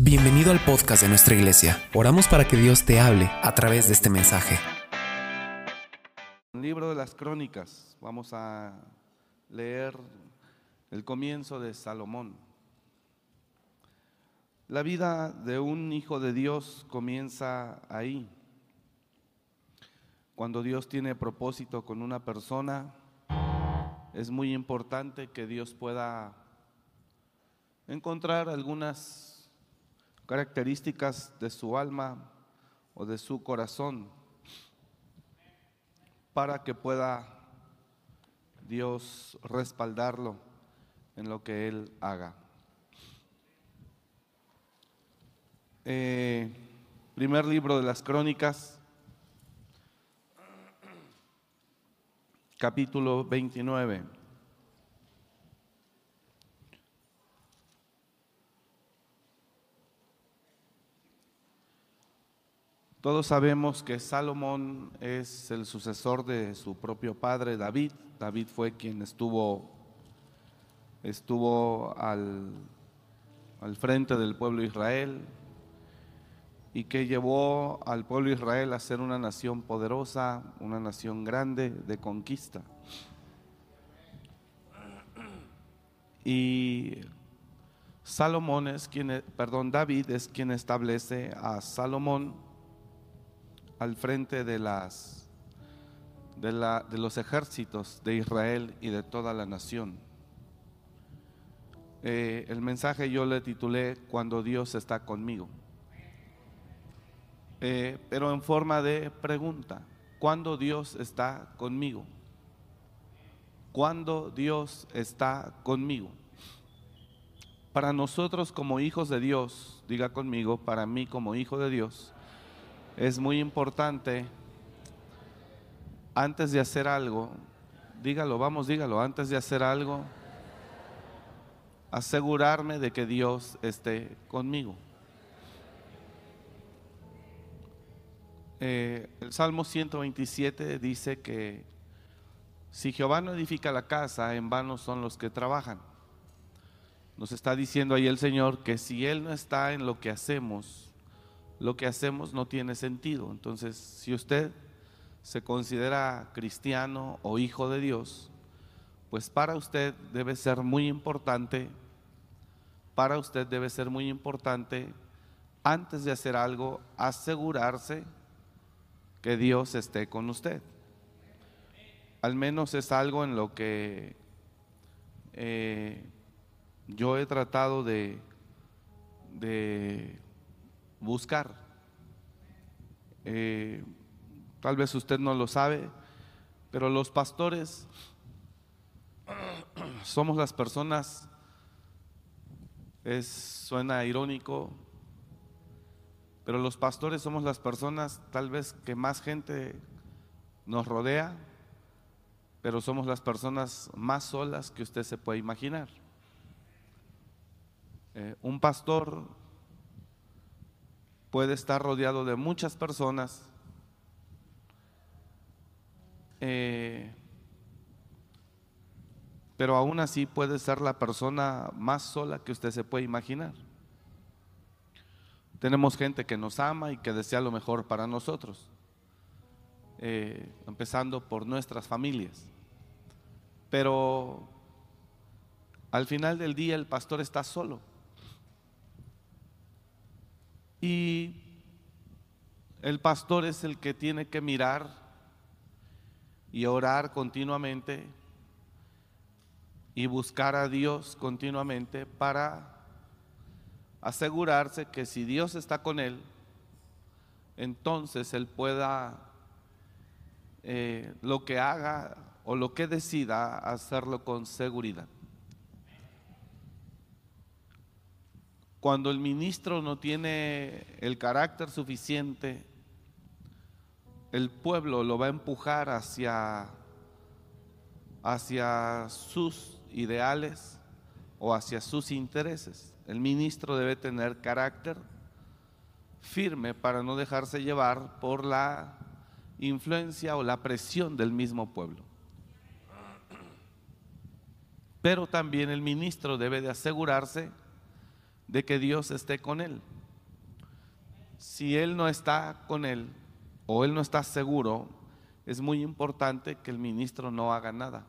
Bienvenido al podcast de nuestra iglesia. Oramos para que Dios te hable a través de este mensaje. Libro de las Crónicas. Vamos a leer el comienzo de Salomón. La vida de un hijo de Dios comienza ahí. Cuando Dios tiene propósito con una persona, es muy importante que Dios pueda encontrar algunas características de su alma o de su corazón para que pueda Dios respaldarlo en lo que Él haga. Eh, primer libro de las crónicas, capítulo 29. Todos sabemos que Salomón es el sucesor de su propio padre David. David fue quien estuvo, estuvo al, al frente del pueblo de Israel y que llevó al pueblo de Israel a ser una nación poderosa, una nación grande de conquista. Y Salomón es quien, perdón, David es quien establece a Salomón al frente de, las, de, la, de los ejércitos de Israel y de toda la nación. Eh, el mensaje yo le titulé Cuando Dios está conmigo. Eh, pero en forma de pregunta, ¿cuándo Dios está conmigo? ¿Cuándo Dios está conmigo? Para nosotros como hijos de Dios, diga conmigo, para mí como hijo de Dios, es muy importante, antes de hacer algo, dígalo, vamos, dígalo, antes de hacer algo, asegurarme de que Dios esté conmigo. Eh, el Salmo 127 dice que si Jehová no edifica la casa, en vano son los que trabajan. Nos está diciendo ahí el Señor que si Él no está en lo que hacemos, lo que hacemos no tiene sentido. Entonces, si usted se considera cristiano o hijo de Dios, pues para usted debe ser muy importante, para usted debe ser muy importante, antes de hacer algo, asegurarse que Dios esté con usted. Al menos es algo en lo que eh, yo he tratado de, de buscar. Eh, tal vez usted no lo sabe, pero los pastores somos las personas, es, suena irónico, pero los pastores somos las personas tal vez que más gente nos rodea, pero somos las personas más solas que usted se puede imaginar. Eh, un pastor puede estar rodeado de muchas personas, eh, pero aún así puede ser la persona más sola que usted se puede imaginar. Tenemos gente que nos ama y que desea lo mejor para nosotros, eh, empezando por nuestras familias. Pero al final del día el pastor está solo. Y el pastor es el que tiene que mirar y orar continuamente y buscar a Dios continuamente para asegurarse que si Dios está con él, entonces él pueda eh, lo que haga o lo que decida hacerlo con seguridad. Cuando el ministro no tiene el carácter suficiente, el pueblo lo va a empujar hacia, hacia sus ideales o hacia sus intereses. El ministro debe tener carácter firme para no dejarse llevar por la influencia o la presión del mismo pueblo. Pero también el ministro debe de asegurarse de que Dios esté con él. Si él no está con él o él no está seguro, es muy importante que el ministro no haga nada.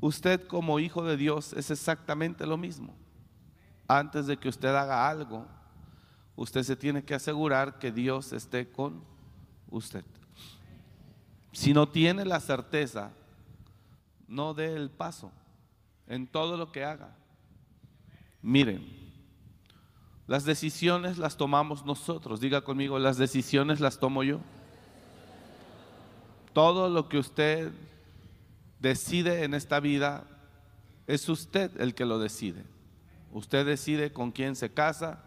Usted como hijo de Dios es exactamente lo mismo. Antes de que usted haga algo, usted se tiene que asegurar que Dios esté con usted. Si no tiene la certeza, no dé el paso en todo lo que haga. Miren, las decisiones las tomamos nosotros. Diga conmigo, las decisiones las tomo yo. Todo lo que usted decide en esta vida es usted el que lo decide. Usted decide con quién se casa,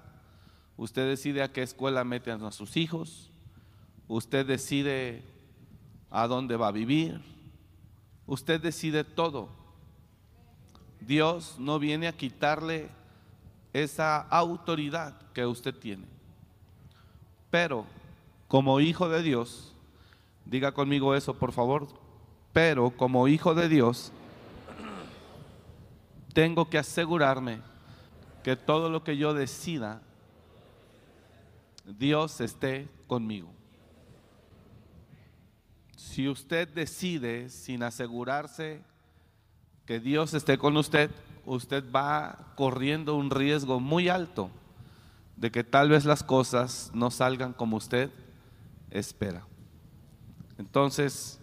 usted decide a qué escuela mete a sus hijos, usted decide a dónde va a vivir, usted decide todo. Dios no viene a quitarle esa autoridad que usted tiene. Pero como hijo de Dios, diga conmigo eso por favor, pero como hijo de Dios, tengo que asegurarme que todo lo que yo decida, Dios esté conmigo. Si usted decide sin asegurarse que Dios esté con usted, usted va corriendo un riesgo muy alto de que tal vez las cosas no salgan como usted espera. Entonces,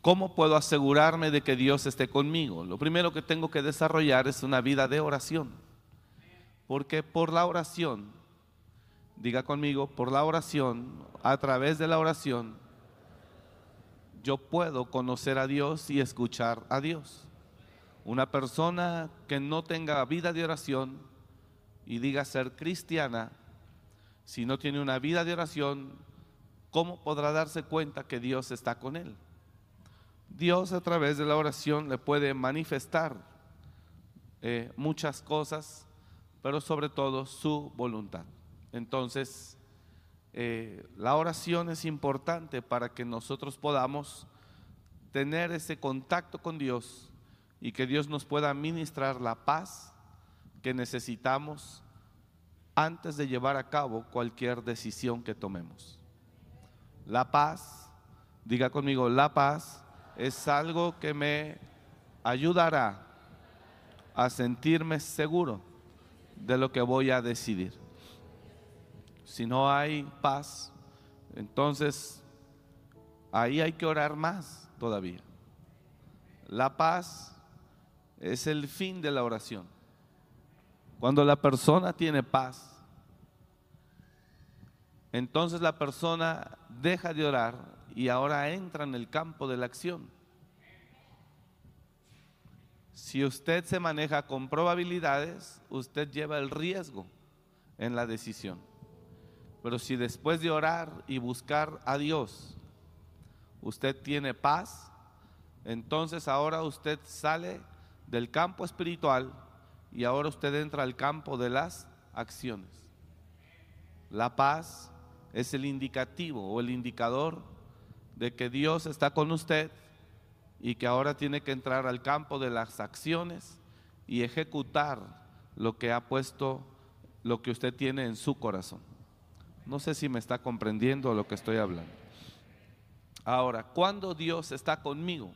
¿cómo puedo asegurarme de que Dios esté conmigo? Lo primero que tengo que desarrollar es una vida de oración. Porque por la oración, diga conmigo, por la oración, a través de la oración, yo puedo conocer a Dios y escuchar a Dios. Una persona que no tenga vida de oración y diga ser cristiana, si no tiene una vida de oración, ¿cómo podrá darse cuenta que Dios está con él? Dios a través de la oración le puede manifestar eh, muchas cosas, pero sobre todo su voluntad. Entonces, eh, la oración es importante para que nosotros podamos tener ese contacto con Dios y que Dios nos pueda ministrar la paz que necesitamos antes de llevar a cabo cualquier decisión que tomemos. La paz, diga conmigo, la paz es algo que me ayudará a sentirme seguro de lo que voy a decidir. Si no hay paz, entonces ahí hay que orar más todavía. La paz es el fin de la oración. Cuando la persona tiene paz, entonces la persona deja de orar y ahora entra en el campo de la acción. Si usted se maneja con probabilidades, usted lleva el riesgo en la decisión. Pero si después de orar y buscar a Dios, usted tiene paz, entonces ahora usted sale del campo espiritual y ahora usted entra al campo de las acciones. La paz es el indicativo o el indicador de que Dios está con usted y que ahora tiene que entrar al campo de las acciones y ejecutar lo que ha puesto, lo que usted tiene en su corazón. No sé si me está comprendiendo lo que estoy hablando. Ahora, ¿cuándo Dios está conmigo?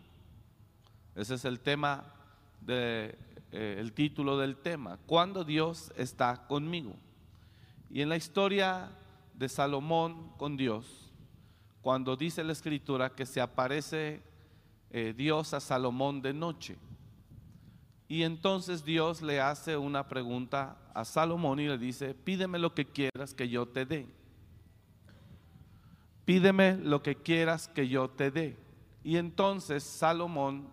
Ese es el tema de, eh, el título del tema, cuando Dios está conmigo. Y en la historia de Salomón con Dios, cuando dice la escritura que se aparece eh, Dios a Salomón de noche. Y entonces Dios le hace una pregunta a Salomón y le dice, pídeme lo que quieras que yo te dé. Pídeme lo que quieras que yo te dé. Y entonces Salomón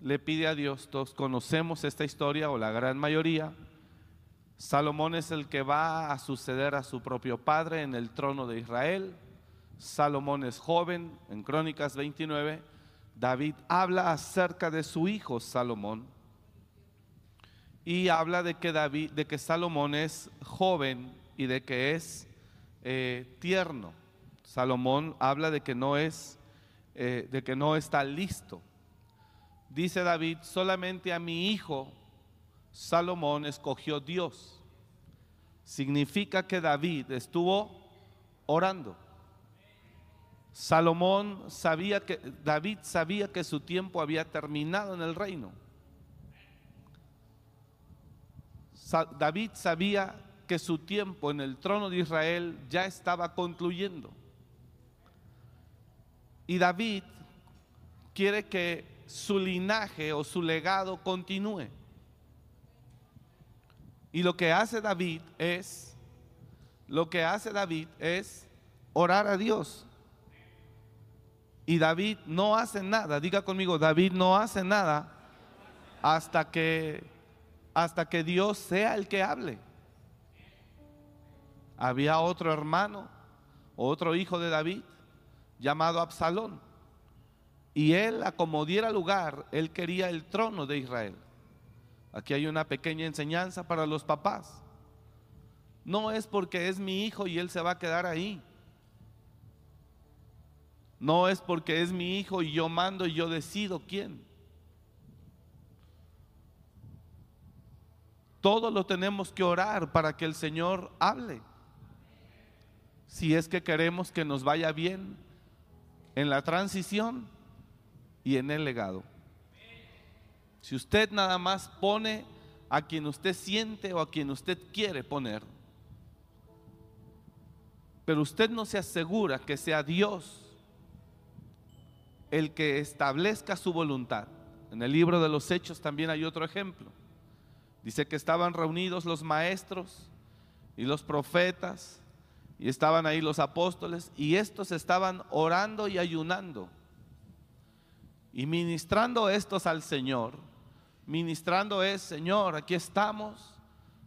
le pide a Dios, todos conocemos esta historia o la gran mayoría, Salomón es el que va a suceder a su propio padre en el trono de Israel, Salomón es joven, en Crónicas 29, David habla acerca de su hijo Salomón y habla de que, David, de que Salomón es joven y de que es eh, tierno. Salomón habla de que no es, eh, de que no está listo dice David, solamente a mi hijo Salomón escogió Dios. Significa que David estuvo orando. Salomón sabía que David sabía que su tiempo había terminado en el reino. David sabía que su tiempo en el trono de Israel ya estaba concluyendo. Y David quiere que su linaje o su legado continúe. Y lo que hace David es, lo que hace David es orar a Dios. Y David no hace nada, diga conmigo, David no hace nada hasta que hasta que Dios sea el que hable. Había otro hermano, otro hijo de David, llamado Absalón. Y él, a lugar, él quería el trono de Israel. Aquí hay una pequeña enseñanza para los papás. No es porque es mi hijo y él se va a quedar ahí. No es porque es mi hijo y yo mando y yo decido quién. Todo lo tenemos que orar para que el Señor hable. Si es que queremos que nos vaya bien en la transición en el legado. Si usted nada más pone a quien usted siente o a quien usted quiere poner, pero usted no se asegura que sea Dios el que establezca su voluntad. En el libro de los Hechos también hay otro ejemplo. Dice que estaban reunidos los maestros y los profetas y estaban ahí los apóstoles y estos estaban orando y ayunando y ministrando estos al Señor. Ministrando es, Señor, aquí estamos,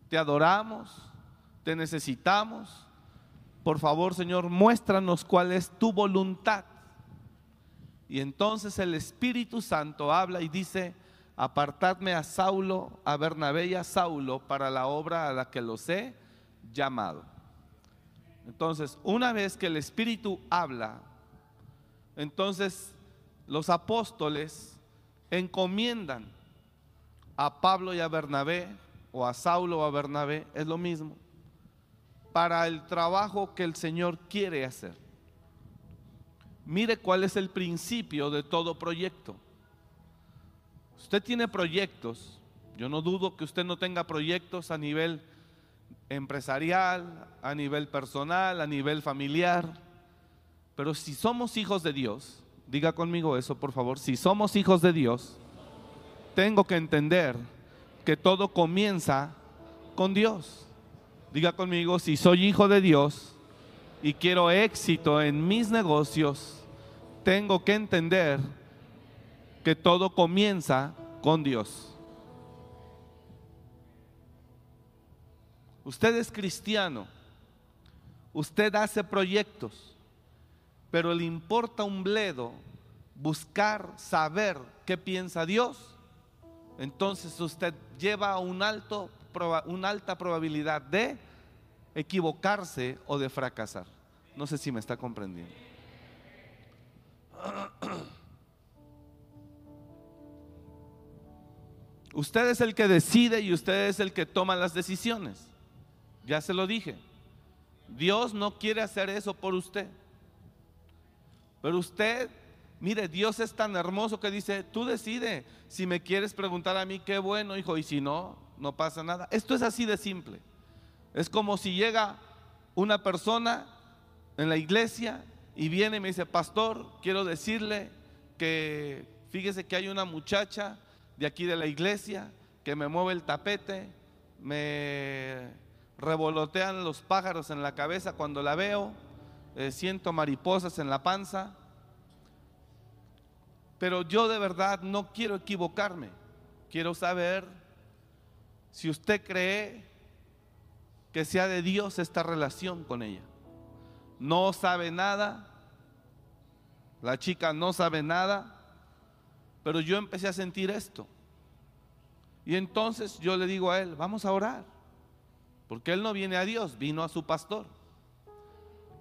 te adoramos, te necesitamos. Por favor, Señor, muéstranos cuál es tu voluntad. Y entonces el Espíritu Santo habla y dice, apartadme a Saulo, a Bernabé y a Saulo para la obra a la que los he llamado. Entonces, una vez que el Espíritu habla, entonces los apóstoles encomiendan a Pablo y a Bernabé, o a Saulo o a Bernabé, es lo mismo, para el trabajo que el Señor quiere hacer. Mire cuál es el principio de todo proyecto. Usted tiene proyectos, yo no dudo que usted no tenga proyectos a nivel empresarial, a nivel personal, a nivel familiar, pero si somos hijos de Dios, diga conmigo eso por favor, si somos hijos de Dios, tengo que entender que todo comienza con Dios. Diga conmigo, si soy hijo de Dios y quiero éxito en mis negocios, tengo que entender que todo comienza con Dios. Usted es cristiano, usted hace proyectos, pero le importa un bledo buscar saber qué piensa Dios, entonces usted lleva un alto, una alta probabilidad de equivocarse o de fracasar. No sé si me está comprendiendo. Usted es el que decide y usted es el que toma las decisiones. Ya se lo dije. Dios no quiere hacer eso por usted. Pero usted, mire, Dios es tan hermoso que dice, tú decide. Si me quieres preguntar a mí, qué bueno, hijo, y si no, no pasa nada. Esto es así de simple. Es como si llega una persona en la iglesia y viene y me dice, pastor, quiero decirle que fíjese que hay una muchacha de aquí de la iglesia que me mueve el tapete, me revolotean los pájaros en la cabeza cuando la veo, eh, siento mariposas en la panza, pero yo de verdad no quiero equivocarme, quiero saber si usted cree que sea de Dios esta relación con ella. No sabe nada, la chica no sabe nada, pero yo empecé a sentir esto. Y entonces yo le digo a él, vamos a orar. Porque él no viene a Dios, vino a su pastor.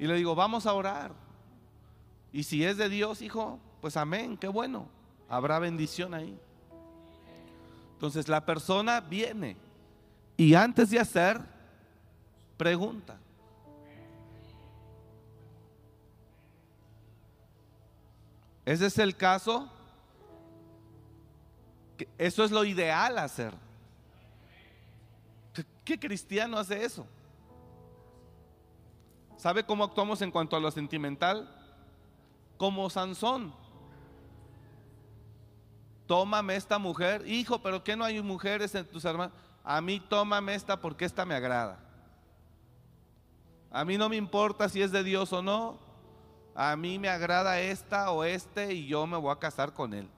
Y le digo, vamos a orar. Y si es de Dios, hijo, pues amén, qué bueno. Habrá bendición ahí. Entonces la persona viene y antes de hacer, pregunta. Ese es el caso. Eso es lo ideal hacer. ¿Qué cristiano hace eso? ¿Sabe cómo actuamos en cuanto a lo sentimental? Como Sansón. Tómame esta mujer, hijo, pero ¿qué no hay mujeres en tus hermanos? A mí tómame esta porque esta me agrada. A mí no me importa si es de Dios o no. A mí me agrada esta o este y yo me voy a casar con él.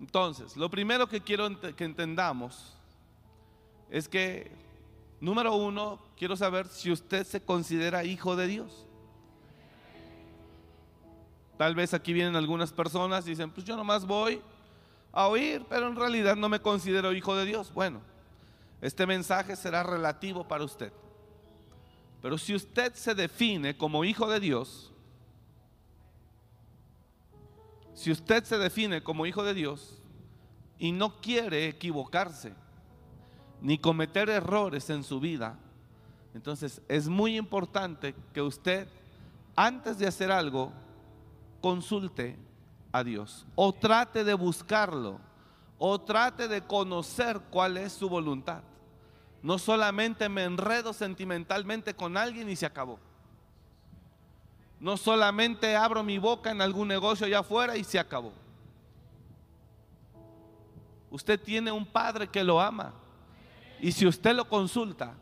Entonces, lo primero que quiero que entendamos es que, número uno, quiero saber si usted se considera hijo de Dios. Tal vez aquí vienen algunas personas y dicen, pues yo nomás voy a oír, pero en realidad no me considero hijo de Dios. Bueno, este mensaje será relativo para usted. Pero si usted se define como hijo de Dios, si usted se define como hijo de Dios y no quiere equivocarse ni cometer errores en su vida, entonces es muy importante que usted, antes de hacer algo, consulte a Dios o trate de buscarlo o trate de conocer cuál es su voluntad. No solamente me enredo sentimentalmente con alguien y se acabó. No solamente abro mi boca en algún negocio allá afuera y se acabó. Usted tiene un padre que lo ama. Y si usted lo consulta,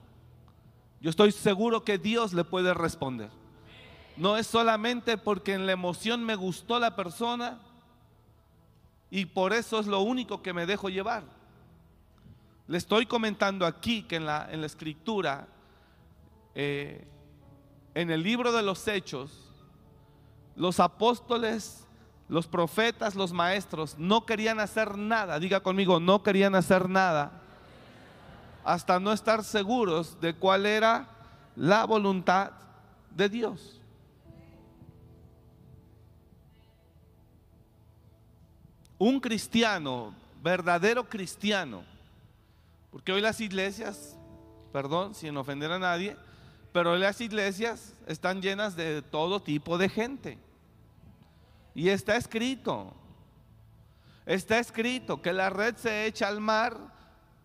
yo estoy seguro que Dios le puede responder. No es solamente porque en la emoción me gustó la persona y por eso es lo único que me dejo llevar. Le estoy comentando aquí que en la, en la escritura, eh, en el libro de los hechos, los apóstoles, los profetas, los maestros no querían hacer nada, diga conmigo, no querían hacer nada hasta no estar seguros de cuál era la voluntad de Dios. Un cristiano, verdadero cristiano, porque hoy las iglesias, perdón, sin ofender a nadie, pero las iglesias están llenas de todo tipo de gente. Y está escrito, está escrito que la red se echa al mar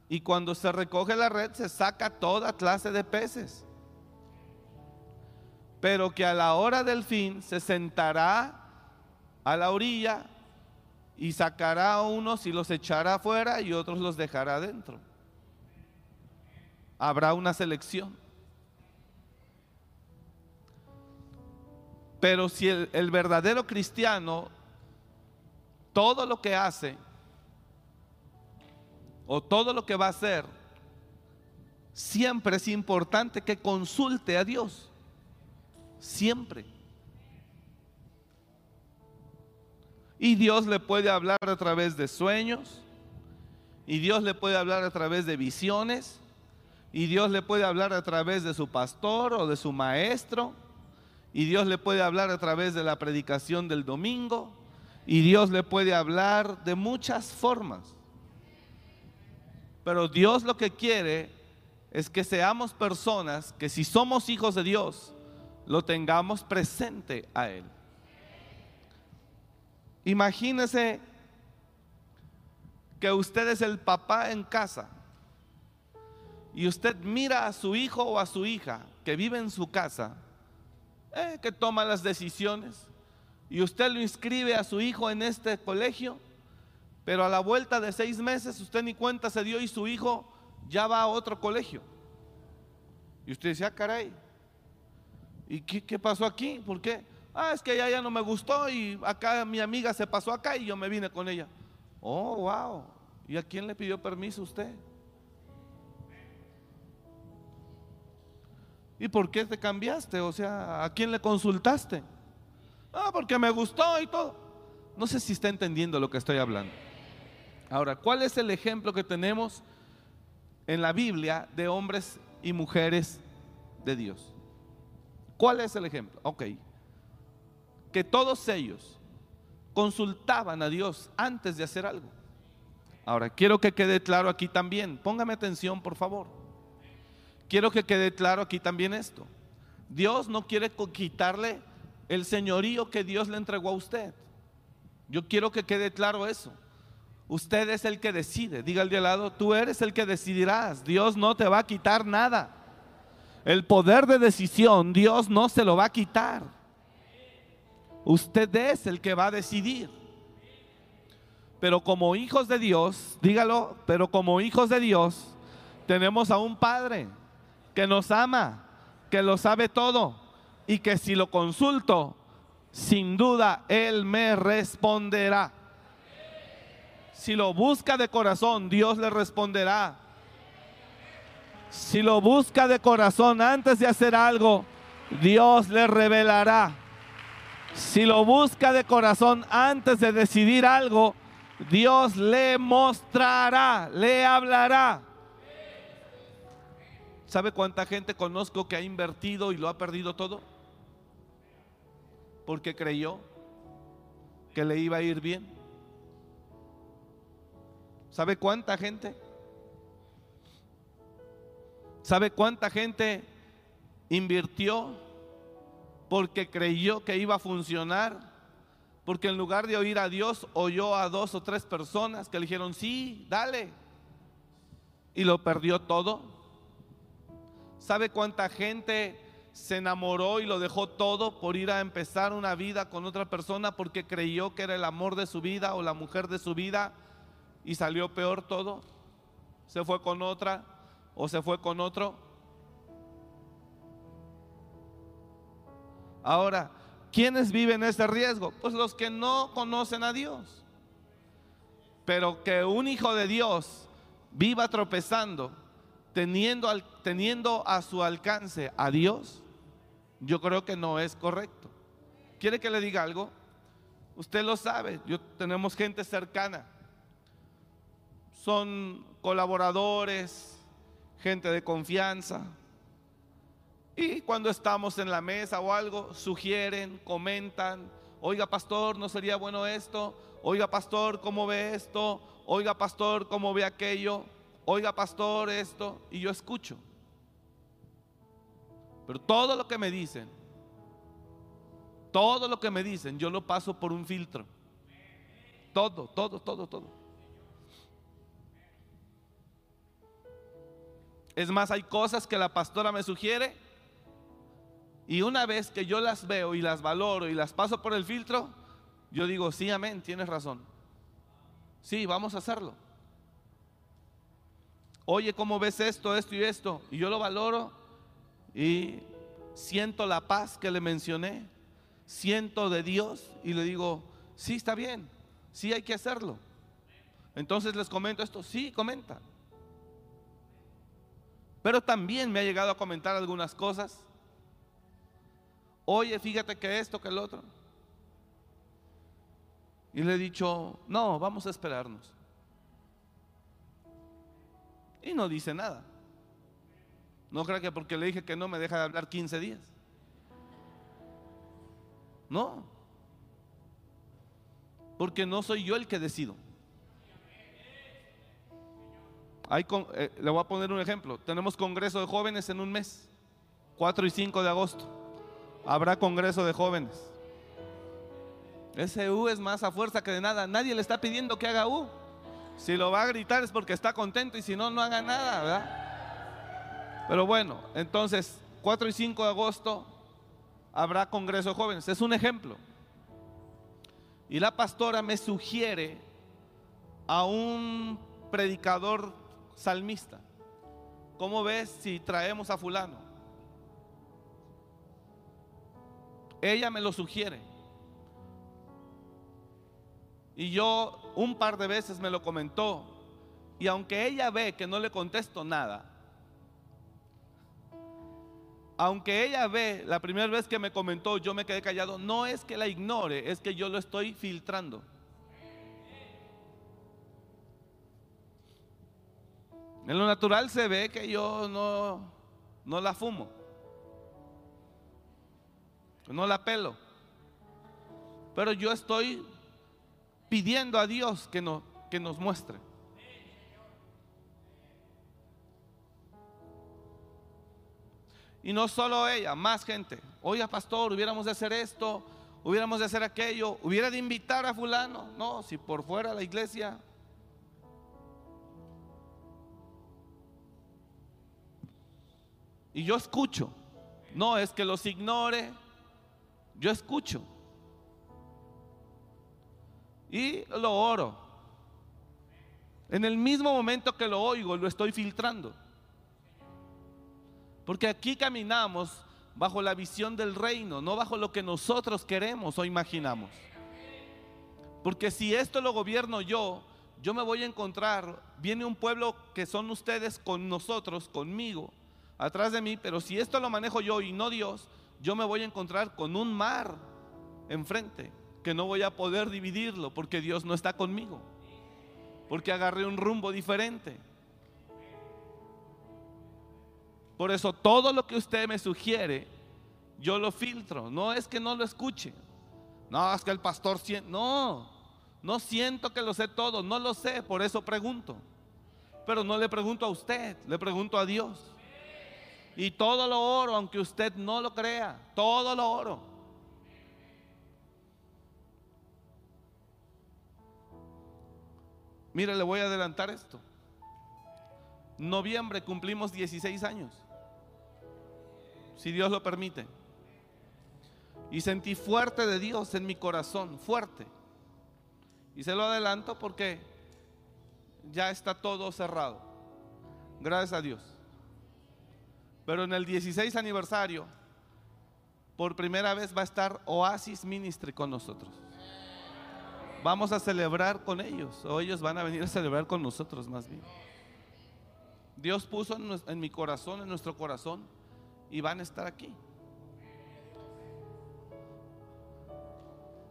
y cuando se recoge la red se saca toda clase de peces. Pero que a la hora del fin se sentará a la orilla y sacará a unos y los echará afuera y otros los dejará adentro. Habrá una selección. Pero si el, verdadero cristiano, todo lo que hace, o todo lo que va a hacer, siempre es importante que consulte a Dios. Siempre. Y Dios le puede hablar a través de sueños. Y Dios le puede hablar a través de visiones. Y Dios le puede hablar a través de su pastor o de su maestro y Dios le puede hablar a través de la predicación del domingo. Y Dios le puede hablar de muchas formas. Pero Dios lo que quiere es que seamos personas que si somos hijos de Dios, lo tengamos presente a Él. Imagínese que usted es el papá en casa y usted mira a su hijo o a su hija que vive en su casa eh, que toma las decisiones. Y usted lo inscribe a su hijo en este colegio, pero a la vuelta de seis meses usted ni cuenta se dio y su hijo ya va a otro colegio. Y usted dice, ah, caray, ¿y qué, pasó aquí? ¿Por qué? Ah, es que ella ya no me gustó y acá mi amiga se pasó acá y yo me vine con ella. Oh, wow. ¿Y a quién le pidió permiso usted? ¿Y por qué te cambiaste? O sea, ¿a quién le consultaste? Ah, porque me gustó y todo. No sé si está entendiendo lo que estoy hablando. Ahora, ¿cuál es el ejemplo que tenemos en la Biblia de hombres y mujeres de Dios? ¿Cuál es el ejemplo? Ok. Que todos ellos consultaban a Dios antes de hacer algo. Ahora, quiero que quede claro aquí también, póngame atención por favor. Quiero que quede claro aquí también esto. Dios no quiere quitarle el señorío que Dios le entregó a usted. Yo quiero que quede claro eso. Usted es el que decide. Diga al de al lado, tú eres el que decidirás. Dios no te va a quitar nada. El poder de decisión Dios no se lo va a quitar. Usted es el que va a decidir. Pero como hijos de Dios, dígalo, pero como hijos de Dios, tenemos a un Padre que nos ama, que lo sabe todo y que si lo consulto, sin duda Él me responderá. Si lo busca de corazón, Dios le responderá. Si lo busca de corazón antes de hacer algo, Dios le revelará. Si lo busca de corazón antes de decidir algo, Dios le mostrará, le hablará. ¿Sabe cuánta gente conozco que ha invertido y lo ha perdido todo? Porque creyó que le iba a ir bien. ¿Sabe cuánta gente? ¿Sabe cuánta gente invirtió porque creyó que iba a funcionar? Porque en lugar de oír a Dios, oyó a dos o tres personas que le dijeron, sí, dale. Y lo perdió todo. ¿Sabe cuánta gente se enamoró y lo dejó todo por ir a empezar una vida con otra persona porque creyó que era el amor de su vida o la mujer de su vida y salió peor todo? ¿Se fue con otra o se fue con otro? Ahora, ¿quiénes viven ese riesgo? Pues los que no conocen a Dios. Pero que un hijo de Dios viva tropezando, teniendo, teniendo a su alcance a Dios, yo creo que no es correcto. ¿Quiere que le diga algo? Usted lo sabe, yo, tenemos gente cercana son colaboradores, gente de confianza. Y cuando estamos en la mesa o algo, sugieren, comentan, oiga pastor, ¿no sería bueno esto? Oiga pastor, ¿cómo ve esto? Oiga pastor, ¿cómo ve aquello? Oiga pastor, esto. Y yo escucho. Pero todo lo que me dicen, todo lo que me dicen, yo lo paso por un filtro. Todo, todo, todo, todo. Es más, hay cosas que la pastora me sugiere y una vez que yo las veo y las valoro y las paso por el filtro, yo digo, sí, amén, tienes razón. Sí, vamos a hacerlo. Oye, ¿cómo ves esto, esto y esto? Y yo lo valoro y siento la paz que le mencioné, siento de Dios y le digo, sí, está bien, sí hay que hacerlo. Entonces les comento esto, sí, comenta. Pero también me ha llegado a comentar algunas cosas. Oye, fíjate que esto, que el otro. Y le he dicho, no, vamos a esperarnos. Y no dice nada. No creo que porque le dije que no me deja de hablar 15 días. No. Porque no soy yo el que decido. Eh, le voy a poner un ejemplo. Tenemos congreso de jóvenes en un mes, 4 y 5 de agosto. Habrá congreso de jóvenes. Ese U es más a fuerza que de nada. Nadie le está pidiendo que haga U. Si lo va a gritar es porque está contento y si no, no haga nada, ¿verdad? Pero bueno, entonces, 4 y 5 de agosto habrá congreso de jóvenes. Es un ejemplo. Y la pastora me sugiere a un predicador salmista. ¿Cómo ves si traemos a fulano? Ella me lo sugiere. Y yo un par de veces me lo comentó. Y aunque ella ve que no le contesto nada, aunque ella ve la primera vez que me comentó, yo me quedé callado, no es que la ignore, es que yo lo estoy filtrando. En lo natural se ve que yo no, no la fumo. No la pelo. Pero yo estoy pidiendo a Dios que, no, que nos muestre. Y no solo ella, más gente. Oiga, pastor, hubiéramos de hacer esto, hubiéramos de hacer aquello, hubiera de invitar a fulano. No, si por fuera la iglesia. Y yo escucho. No es que los ignore. Yo escucho. Y lo oro. En el mismo momento que lo oigo, lo estoy filtrando. Porque aquí caminamos bajo la visión del reino, no bajo lo que nosotros queremos o imaginamos. Porque si esto lo gobierno yo, yo me voy a encontrar, viene un pueblo que son ustedes con nosotros, conmigo, atrás de mí, pero si esto lo manejo yo y no Dios, yo me voy a encontrar con un mar enfrente, que no voy a poder dividirlo porque Dios no está conmigo, porque agarré un rumbo diferente. Por eso todo lo que usted me sugiere, yo lo filtro. No es que no lo escuche. No, es que el pastor siente. No, no siento que lo sé todo. No lo sé, por eso pregunto. Pero no le pregunto a usted, le pregunto a Dios. Y todo lo oro, aunque usted no lo crea. Todo lo oro. Mire, le voy a adelantar esto. Noviembre cumplimos 16 años si Dios lo permite. Y sentí fuerte de Dios en mi corazón, fuerte. Y se lo adelanto porque ya está todo cerrado. Gracias a Dios. Pero en el 16 aniversario, por primera vez va a estar Oasis Ministry con nosotros. Vamos a celebrar con ellos, o ellos van a venir a celebrar con nosotros más bien. Dios puso en, en mi corazón, en nuestro corazón, y van a estar aquí.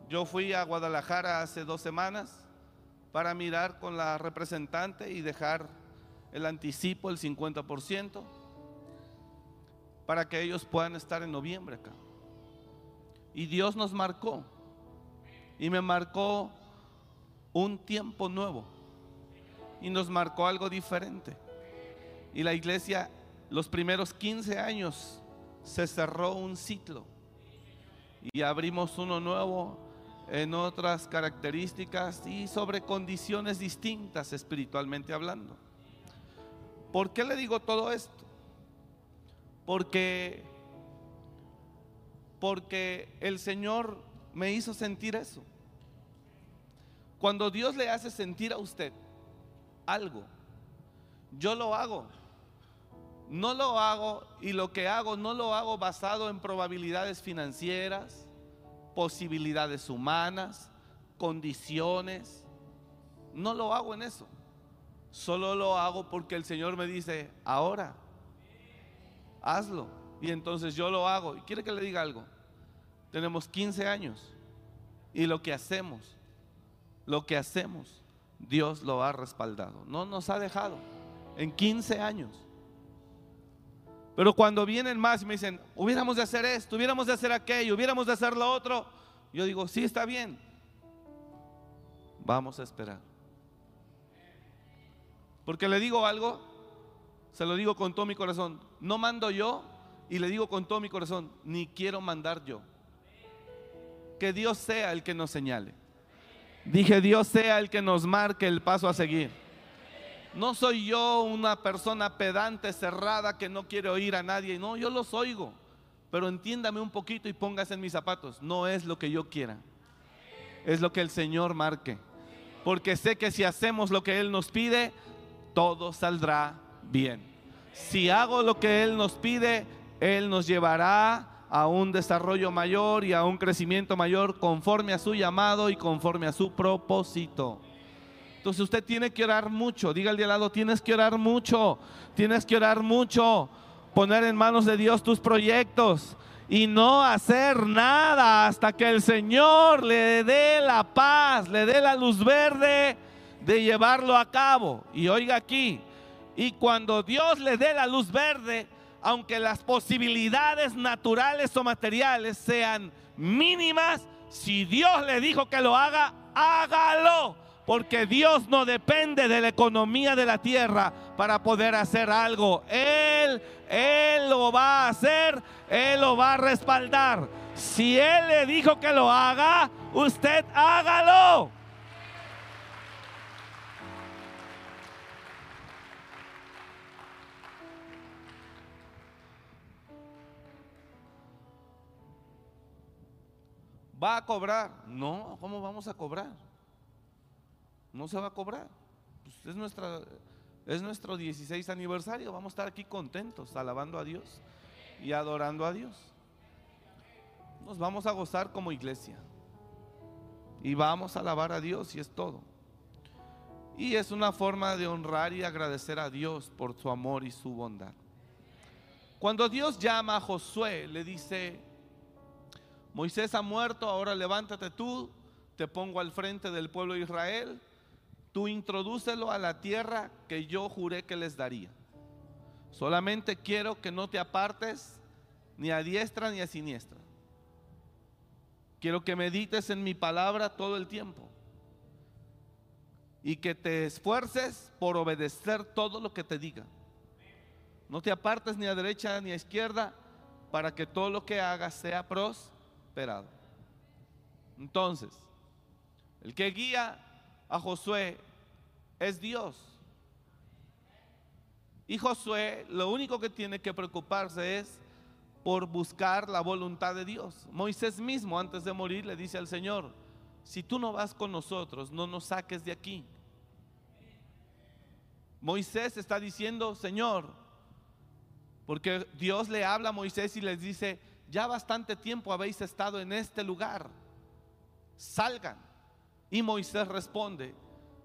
Yo fui a Guadalajara hace dos semanas para mirar con la representante y dejar el anticipo, el 50%, para que ellos puedan estar en noviembre acá. Y Dios nos marcó, y me marcó un tiempo nuevo, y nos marcó algo diferente. Y la iglesia los primeros 15 años se cerró un ciclo y abrimos uno nuevo en otras características y sobre condiciones distintas espiritualmente hablando. ¿Por qué le digo todo esto? Porque porque el Señor me hizo sentir eso. Cuando Dios le hace sentir a usted algo, yo lo hago no lo hago y lo que hago no lo hago basado en probabilidades financieras, posibilidades humanas, condiciones. No lo hago en eso. Solo lo hago porque el Señor me dice, ahora, hazlo. Y entonces yo lo hago. Y quiere que le diga algo. Tenemos 15 años y lo que hacemos, lo que hacemos, Dios lo ha respaldado. No nos ha dejado en 15 años. Pero cuando vienen más y me dicen, hubiéramos de hacer esto, hubiéramos de hacer aquello, hubiéramos de hacer lo otro, yo digo, sí, está bien. Vamos a esperar. Porque le digo algo, se lo digo con todo mi corazón, no mando yo y le digo con todo mi corazón, ni quiero mandar yo. Que Dios sea el que nos señale. Dije, Dios sea el que nos marque el paso a seguir. No soy yo una persona pedante, cerrada, que no quiere oír a nadie. No, yo los oigo. Pero entiéndame un poquito y póngase en mis zapatos. No es lo que yo quiera. Es lo que el Señor marque. Porque sé que si hacemos lo que Él nos pide, todo saldrá bien. Si hago lo que Él nos pide, Él nos llevará a un desarrollo mayor y a un crecimiento mayor conforme a su llamado y conforme a su propósito. Entonces usted tiene que orar mucho. Diga al de al lado, tienes que orar mucho. Tienes que orar mucho. Poner en manos de Dios tus proyectos. Y no hacer nada hasta que el Señor le dé la paz, le dé la luz verde de llevarlo a cabo. Y oiga aquí, y cuando Dios le dé la luz verde, aunque las posibilidades naturales o materiales sean mínimas, si Dios le dijo que lo haga, hágalo. Porque Dios no depende de la economía de la tierra para poder hacer algo. Él, Él lo va a hacer, Él lo va a respaldar. Si Él le dijo que lo haga, usted hágalo. ¿Va a cobrar? No, ¿cómo vamos a cobrar? No se va a cobrar. Pues es, nuestra, es nuestro 16 aniversario. Vamos a estar aquí contentos, alabando a Dios y adorando a Dios. Nos vamos a gozar como iglesia. Y vamos a alabar a Dios y es todo. Y es una forma de honrar y agradecer a Dios por su amor y su bondad. Cuando Dios llama a Josué, le dice, Moisés ha muerto, ahora levántate tú, te pongo al frente del pueblo de Israel, tú introdúcelo a la tierra que yo juré que les daría. Solamente quiero que no te apartes ni a diestra ni a siniestra. Quiero que medites en mi palabra todo el tiempo y que te esfuerces por obedecer todo lo que te diga. No te apartes ni a derecha ni a izquierda para que todo lo que hagas sea pros entonces, el que guía a Josué es Dios. Y Josué lo único que tiene que preocuparse es por buscar la voluntad de Dios. Moisés mismo antes de morir le dice al Señor, si tú no vas con nosotros, no nos saques de aquí. Moisés está diciendo, Señor, porque Dios le habla a Moisés y les dice, ya bastante tiempo habéis estado en este lugar, salgan. Y Moisés responde,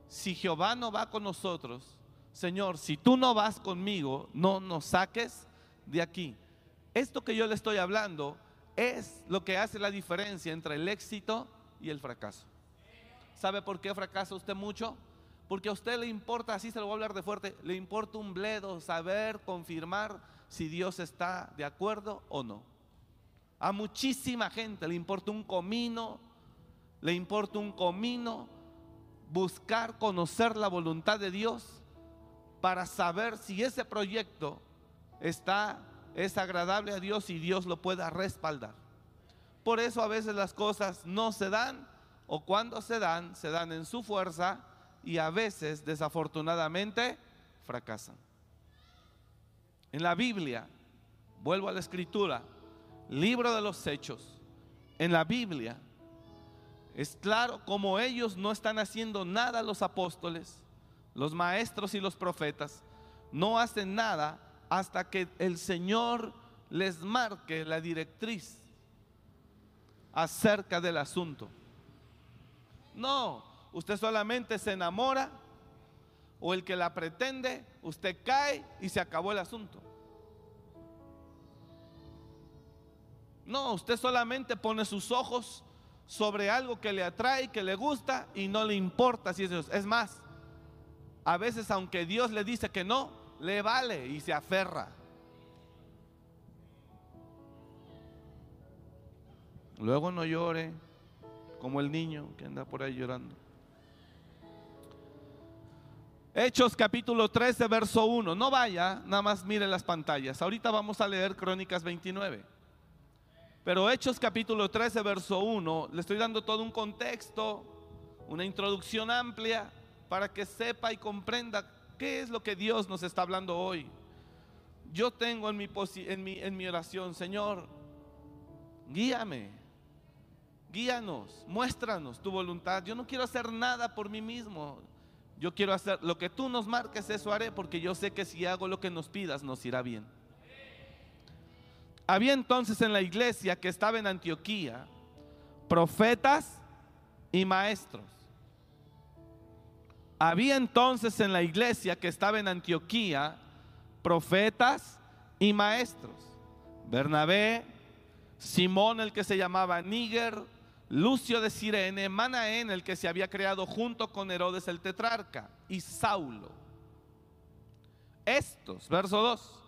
si Jehová no va con nosotros, Señor, si tú no vas conmigo, no nos saques de aquí. Esto que yo le estoy hablando es lo que hace la diferencia entre el éxito y el fracaso. ¿Sabe por qué fracasa usted mucho? Porque a usted le importa, así se lo voy a hablar de fuerte, le importa un bledo saber, confirmar si Dios está de acuerdo o no. A muchísima gente le importa un comino, le importa un comino buscar conocer la voluntad de Dios para saber si ese proyecto está es agradable a Dios y Dios lo pueda respaldar. Por eso a veces las cosas no se dan o cuando se dan, se dan en su fuerza y a veces desafortunadamente fracasan. En la Biblia, vuelvo a la escritura, libro de los hechos, en la Biblia, es claro como ellos no están haciendo nada los apóstoles, los maestros y los profetas, no hacen nada hasta que el Señor les marque la directriz acerca del asunto. No, usted solamente se enamora o el que la pretende, usted cae y se acabó el asunto. No, usted solamente pone sus ojos sobre algo que le atrae, que le gusta y no le importa si es Dios. Es más, a veces aunque Dios le dice que no, le vale y se aferra. Luego no llore como el niño que anda por ahí llorando. Hechos capítulo 13, verso 1. No vaya, nada más mire las pantallas. Ahorita vamos a leer Crónicas 29. Pero Hechos capítulo 13, verso 1, le estoy dando todo un contexto, una introducción amplia para que sepa y comprenda qué es lo que Dios nos está hablando hoy. Yo tengo en mi, en mi, en mi oración, Señor, guíame, guíanos, muéstranos tu voluntad. Yo no quiero hacer nada por mí mismo. Yo quiero hacer lo que tú nos marques, eso haré, porque yo sé que si hago lo que nos pidas, nos irá bien. Había entonces en la iglesia que estaba en Antioquía profetas y maestros. Había entonces en la iglesia que estaba en Antioquía profetas y maestros. Bernabé, Simón el que se llamaba Níger, Lucio de Sirene, Manaén el que se había creado junto con Herodes el tetrarca y Saulo. Estos, verso 2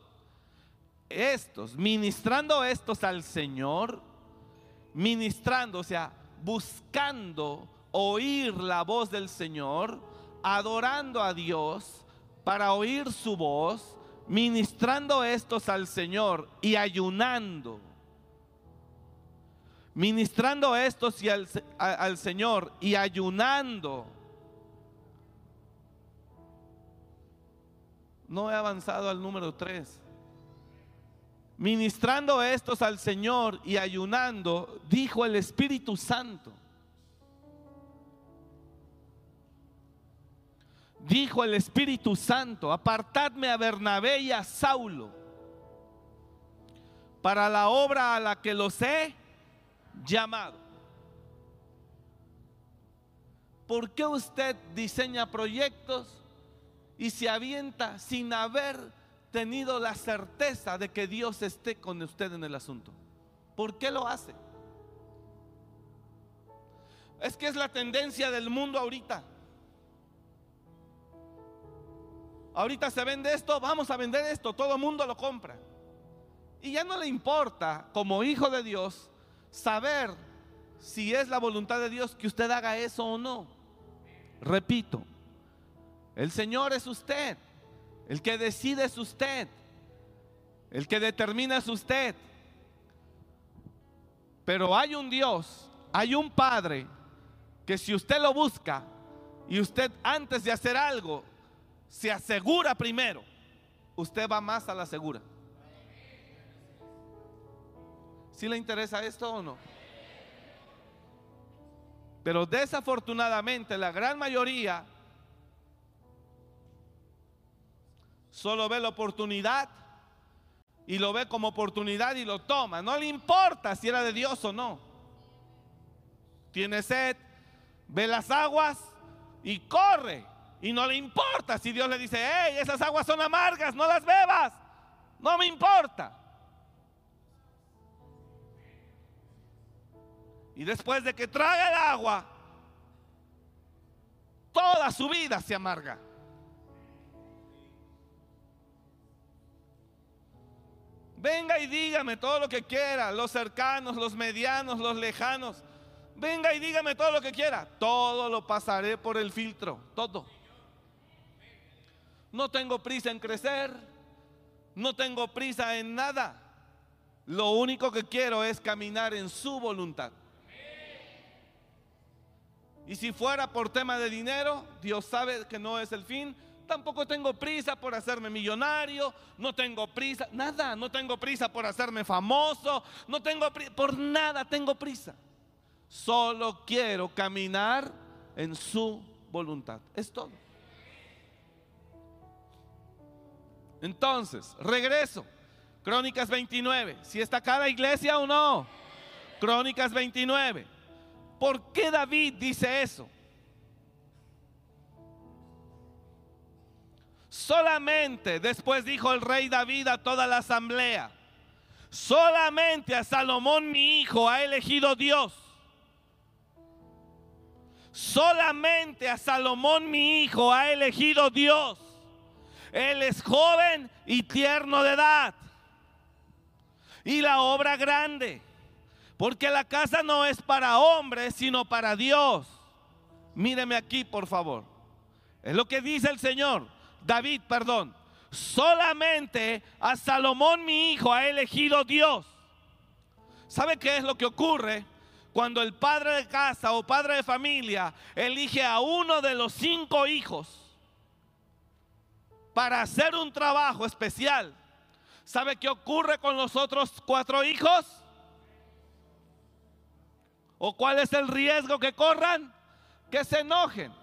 estos, ministrando estos al Señor, ministrando, o sea, buscando oír la voz del Señor, adorando a Dios, para oír su voz, ministrando estos al Señor y ayunando. Ministrando estos y al, al Señor y ayunando. No he avanzado al número 3 ministrando estos al Señor y ayunando, dijo el Espíritu Santo. Dijo el Espíritu Santo, apartadme a Bernabé y a Saulo para la obra a la que los he llamado. ¿Por qué usted diseña proyectos y se avienta sin haber tenido la certeza de que Dios esté con usted en el asunto. ¿Por qué lo hace? Es que es la tendencia del mundo ahorita. Ahorita se vende esto, vamos a vender esto, todo el mundo lo compra. Y ya no le importa, como hijo de Dios, saber si es la voluntad de Dios que usted haga eso o no. Repito, el Señor es usted. El que decide es usted. El que determina es usted. Pero hay un Dios, hay un Padre, que si usted lo busca y usted antes de hacer algo se asegura primero, usted va más a la segura. ¿Si le interesa esto o no? Pero desafortunadamente la gran mayoría solo ve la oportunidad y lo ve como oportunidad y lo toma. No le importa si era de Dios o no. Tiene sed, ve las aguas y corre. Y no le importa si Dios le dice, hey, esas aguas son amargas, no las bebas. No me importa. Y después de que traga el agua, toda su vida se amarga. Venga y dígame todo lo que quiera, los cercanos, los medianos, los lejanos. Venga y dígame todo lo que quiera. Todo lo pasaré por el filtro, todo. No tengo prisa en crecer, no tengo prisa en nada. Lo único que quiero es caminar en su voluntad. Y si fuera por tema de dinero, Dios sabe que no es el fin, Tampoco tengo prisa por hacerme millonario, no tengo prisa, nada, no tengo prisa por hacerme famoso, no tengo prisa, por nada tengo prisa. Solo quiero caminar en su voluntad. Es todo. Entonces, regreso. Crónicas 29. Si está la iglesia o no. Crónicas 29. ¿Por qué David dice eso? Solamente, después dijo el rey David a toda la asamblea, solamente a Salomón mi hijo ha elegido Dios. Solamente a Salomón mi hijo ha elegido Dios. Él es joven y tierno de edad. Y la obra grande. Porque la casa no es para hombres, sino para Dios. Míreme aquí, por favor. Es lo que dice el Señor. David, perdón, solamente a Salomón mi hijo ha elegido Dios. ¿Sabe qué es lo que ocurre? Cuando el padre de casa o padre de familia elige a uno de los cinco hijos para hacer un trabajo especial, ¿sabe qué ocurre con los otros cuatro hijos? ¿O cuál es el riesgo que corran? Que se enojen.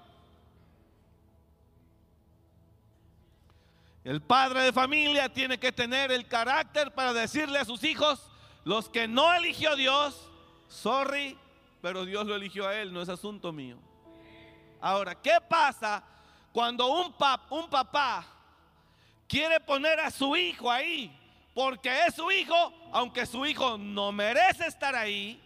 El padre de familia tiene que tener el carácter para decirle a sus hijos, los que no eligió Dios, sorry, pero Dios lo eligió a él, no es asunto mío. Ahora, ¿qué pasa cuando un, papá quiere poner a su hijo ahí? Porque es su hijo, aunque su hijo no merece estar ahí,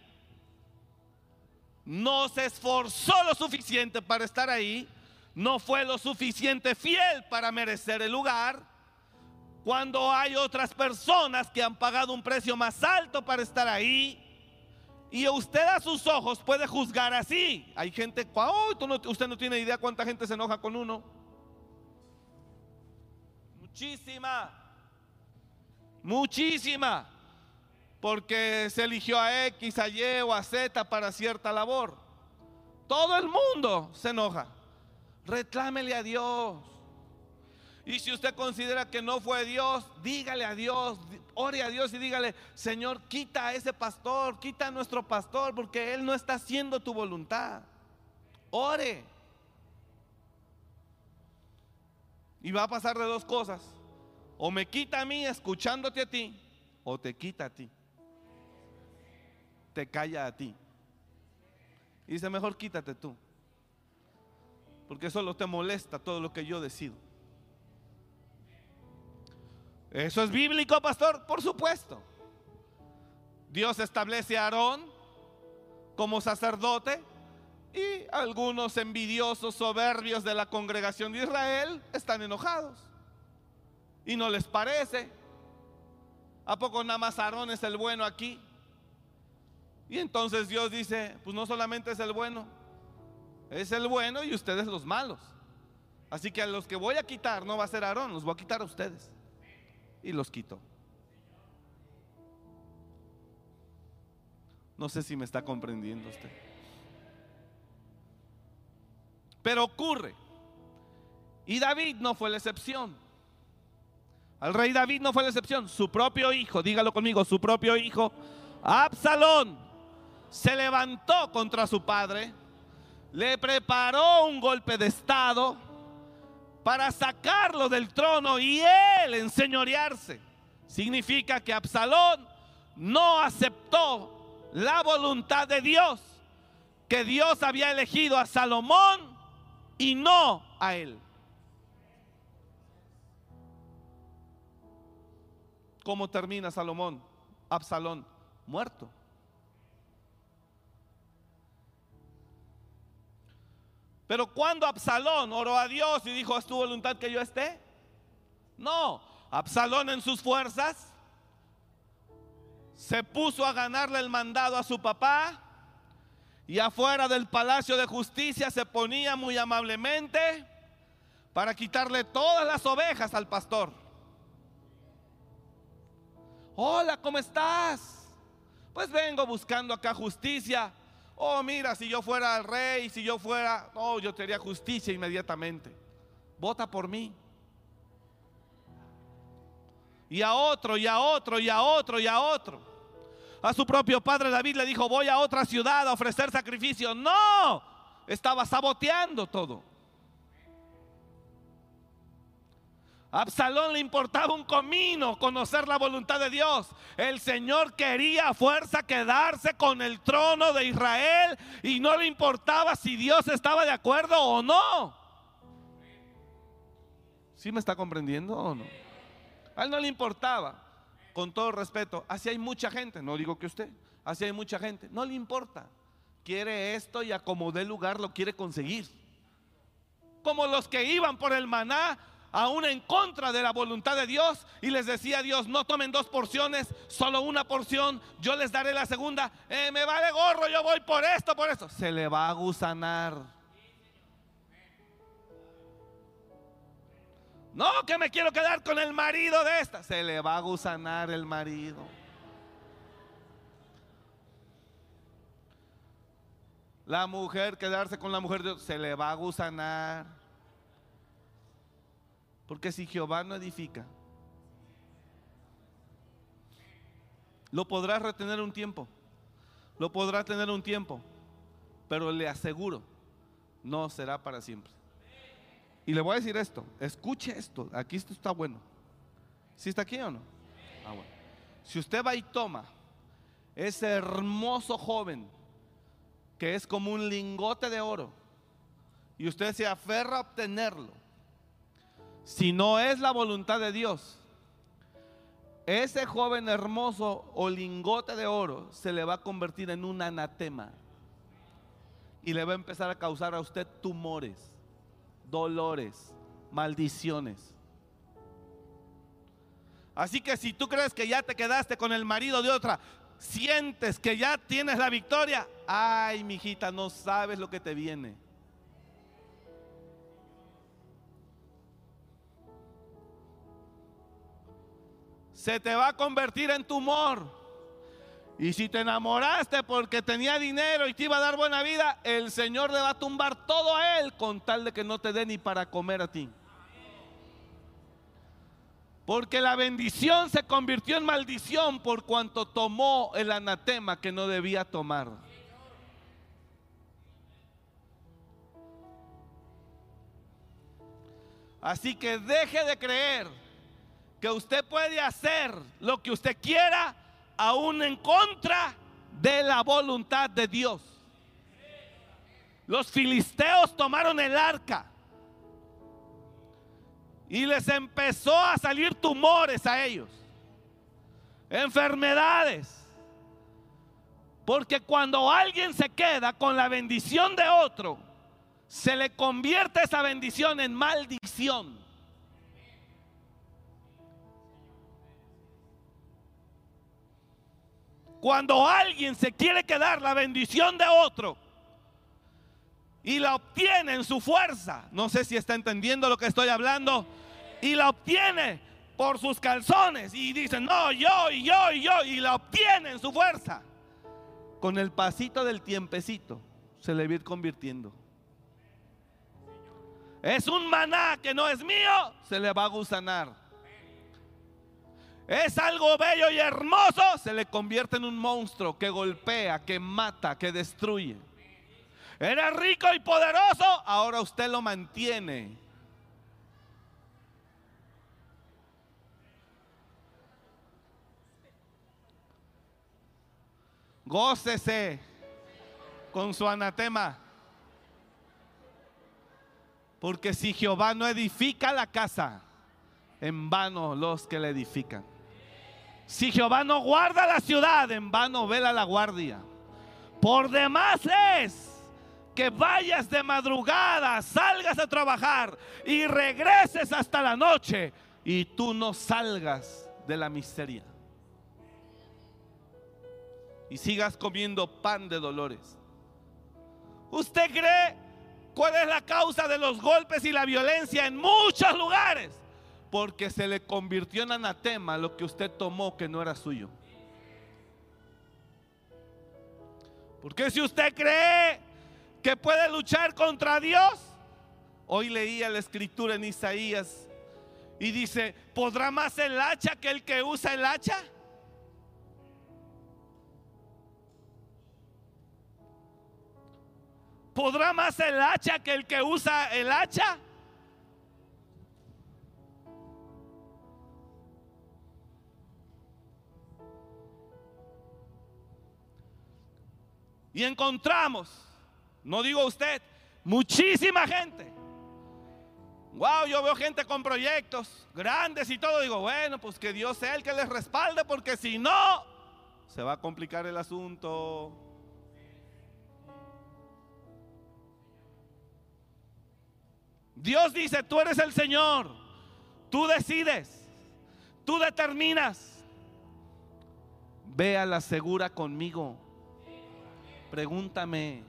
no se esforzó lo suficiente para estar ahí, no fue lo suficiente fiel para merecer el lugar, cuando hay otras personas que han pagado un precio más alto para estar ahí, Y usted a sus ojos puede juzgar así. Hay gente, oh, usted no tiene idea cuánta gente se enoja con uno. Muchísima. Muchísima. Porque se eligió a X, a Y o a Z para cierta labor. Todo el mundo se enoja. Reclámele a Dios. Y si usted considera que no fue Dios, dígale a Dios, ore a Dios y dígale, Señor, quita a ese pastor, quita a nuestro pastor, porque Él no está haciendo tu voluntad. Ore. Y va a pasar de dos cosas. O me quita a mí escuchándote a ti, o te quita a ti. Te calla a ti. Y dice, mejor quítate tú. Porque solo te molesta todo lo que yo decido. ¿Eso es bíblico, pastor? Por supuesto. Dios establece a Aarón como sacerdote y algunos envidiosos, soberbios de la congregación de Israel están enojados. Y no les parece. ¿A poco nada más Aarón es el bueno aquí? Y entonces Dios dice, pues no solamente es el bueno, es el bueno y ustedes los malos. Así que a los que voy a quitar no va a ser Aarón, los voy a quitar a ustedes y los quitó. No sé si me está comprendiendo usted. Pero ocurre. Y David no fue la excepción. Al rey David no fue la excepción. Su propio hijo, dígalo conmigo, su propio hijo, Absalón, se levantó contra su padre, le preparó un golpe de estado para sacarlo del trono y él enseñorearse. Significa que Absalón no aceptó la voluntad de Dios, que Dios había elegido a Salomón y no a él. ¿Cómo termina Salomón? Absalón muerto. Pero cuando Absalón oró a Dios y dijo, ¿es tu voluntad que yo esté? No, Absalón en sus fuerzas se puso a ganarle el mandado a su papá y afuera del palacio de justicia se ponía muy amablemente para quitarle todas las ovejas al pastor. Hola, ¿cómo estás? Pues vengo buscando acá justicia Oh, mira, si yo fuera el rey, si yo fuera, no, yo te haría justicia inmediatamente. Vota por mí. Y a otro, y a otro, y a otro, y a otro. A su propio padre David le dijo, voy a otra ciudad a ofrecer sacrificio. No, estaba saboteando todo. Absalón le importaba un comino conocer la voluntad de Dios. El Señor quería a fuerza quedarse con el trono de Israel y no le importaba si Dios estaba de acuerdo o no. ¿Sí me está comprendiendo o no? A él no le importaba, con todo respeto. Así hay mucha gente, no digo que usted, así hay mucha gente, no le importa. Quiere esto y a como dé lugar lo quiere conseguir. Como los que iban por el maná aún en contra de la voluntad de Dios y les decía a Dios, no tomen dos porciones, solo una porción, yo les daré la segunda, eh, me vale gorro, yo voy por esto, por esto. Se le va a gusanar. No, que me quiero quedar con el marido de esta. Se le va a gusanar el marido. La mujer, quedarse con la mujer de se le va a gusanar. Porque si Jehová no edifica, lo podrá retener un tiempo, lo podrá tener un tiempo, pero le aseguro, no será para siempre. Y le voy a decir esto, escuche esto, aquí esto está bueno. ¿Sí está aquí o no? Ah, bueno. Si usted va y toma ese hermoso joven que es como un lingote de oro y usted se aferra a obtenerlo, si no es la voluntad de Dios, ese joven hermoso o lingote de oro se le va a convertir en un anatema y le va a empezar a causar a usted tumores, dolores, maldiciones. Así que si tú crees que ya te quedaste con el marido de otra, sientes que ya tienes la victoria, ay, mijita, no sabes lo que te viene. Se te va a convertir en tumor. Y si te enamoraste porque tenía dinero y te iba a dar buena vida, el Señor le va a tumbar todo a él con tal de que no te dé ni para comer a ti. Porque la bendición se convirtió en maldición por cuanto tomó el anatema que no debía tomar. Así que deje de creer que usted puede hacer lo que usted quiera aún en contra de la voluntad de Dios. Los filisteos tomaron el arca y les empezó a salir tumores a ellos, enfermedades. Porque cuando alguien se queda con la bendición de otro, se le convierte esa bendición en maldición. Cuando alguien se quiere quedar la bendición de otro y la obtiene en su fuerza, no sé si está entendiendo lo que estoy hablando, y la obtiene por sus calzones y dice, no, yo y yo y yo, y la obtiene en su fuerza. Con el pasito del tiempecito se le va a ir convirtiendo. Es un maná que no es mío, se le va a gusanar es algo bello y hermoso, se le convierte en un monstruo que golpea, que mata, que destruye. Era rico y poderoso, ahora usted lo mantiene. Gócese con su anatema. Porque si Jehová no edifica la casa, en vano los que la edifican. Si Jehová no guarda la ciudad, en vano vela la guardia. Por demás es que vayas de madrugada, salgas a trabajar y regreses hasta la noche y tú no salgas de la miseria. Y sigas comiendo pan de dolores. ¿Usted cree cuál es la causa de los golpes y la violencia en muchos lugares? Porque se le convirtió en anatema lo que usted tomó que no era suyo. Porque si usted cree que puede luchar contra Dios, hoy leía la escritura en Isaías y dice, ¿podrá más el hacha que el que usa el hacha? ¿Podrá más el hacha que el que usa el hacha? Y encontramos, no digo usted, muchísima gente. Wow, yo veo gente con proyectos grandes y todo. Digo, bueno, pues que Dios sea el que les respalde, porque si no, se va a complicar el asunto. Dios dice, tú eres el Señor, tú decides, tú determinas. Ve a la segura conmigo. Pregúntame.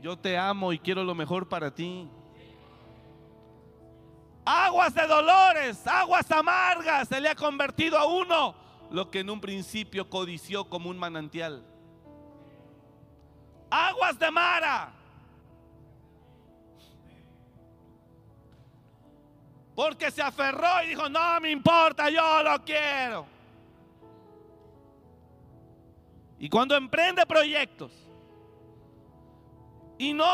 Yo te amo y quiero lo mejor para ti. Aguas de dolores, aguas amargas, se le ha convertido a uno lo que en un principio codició como un manantial. Aguas de Mara. Porque se aferró y dijo, no me importa, yo lo quiero. Y cuando emprende proyectos y no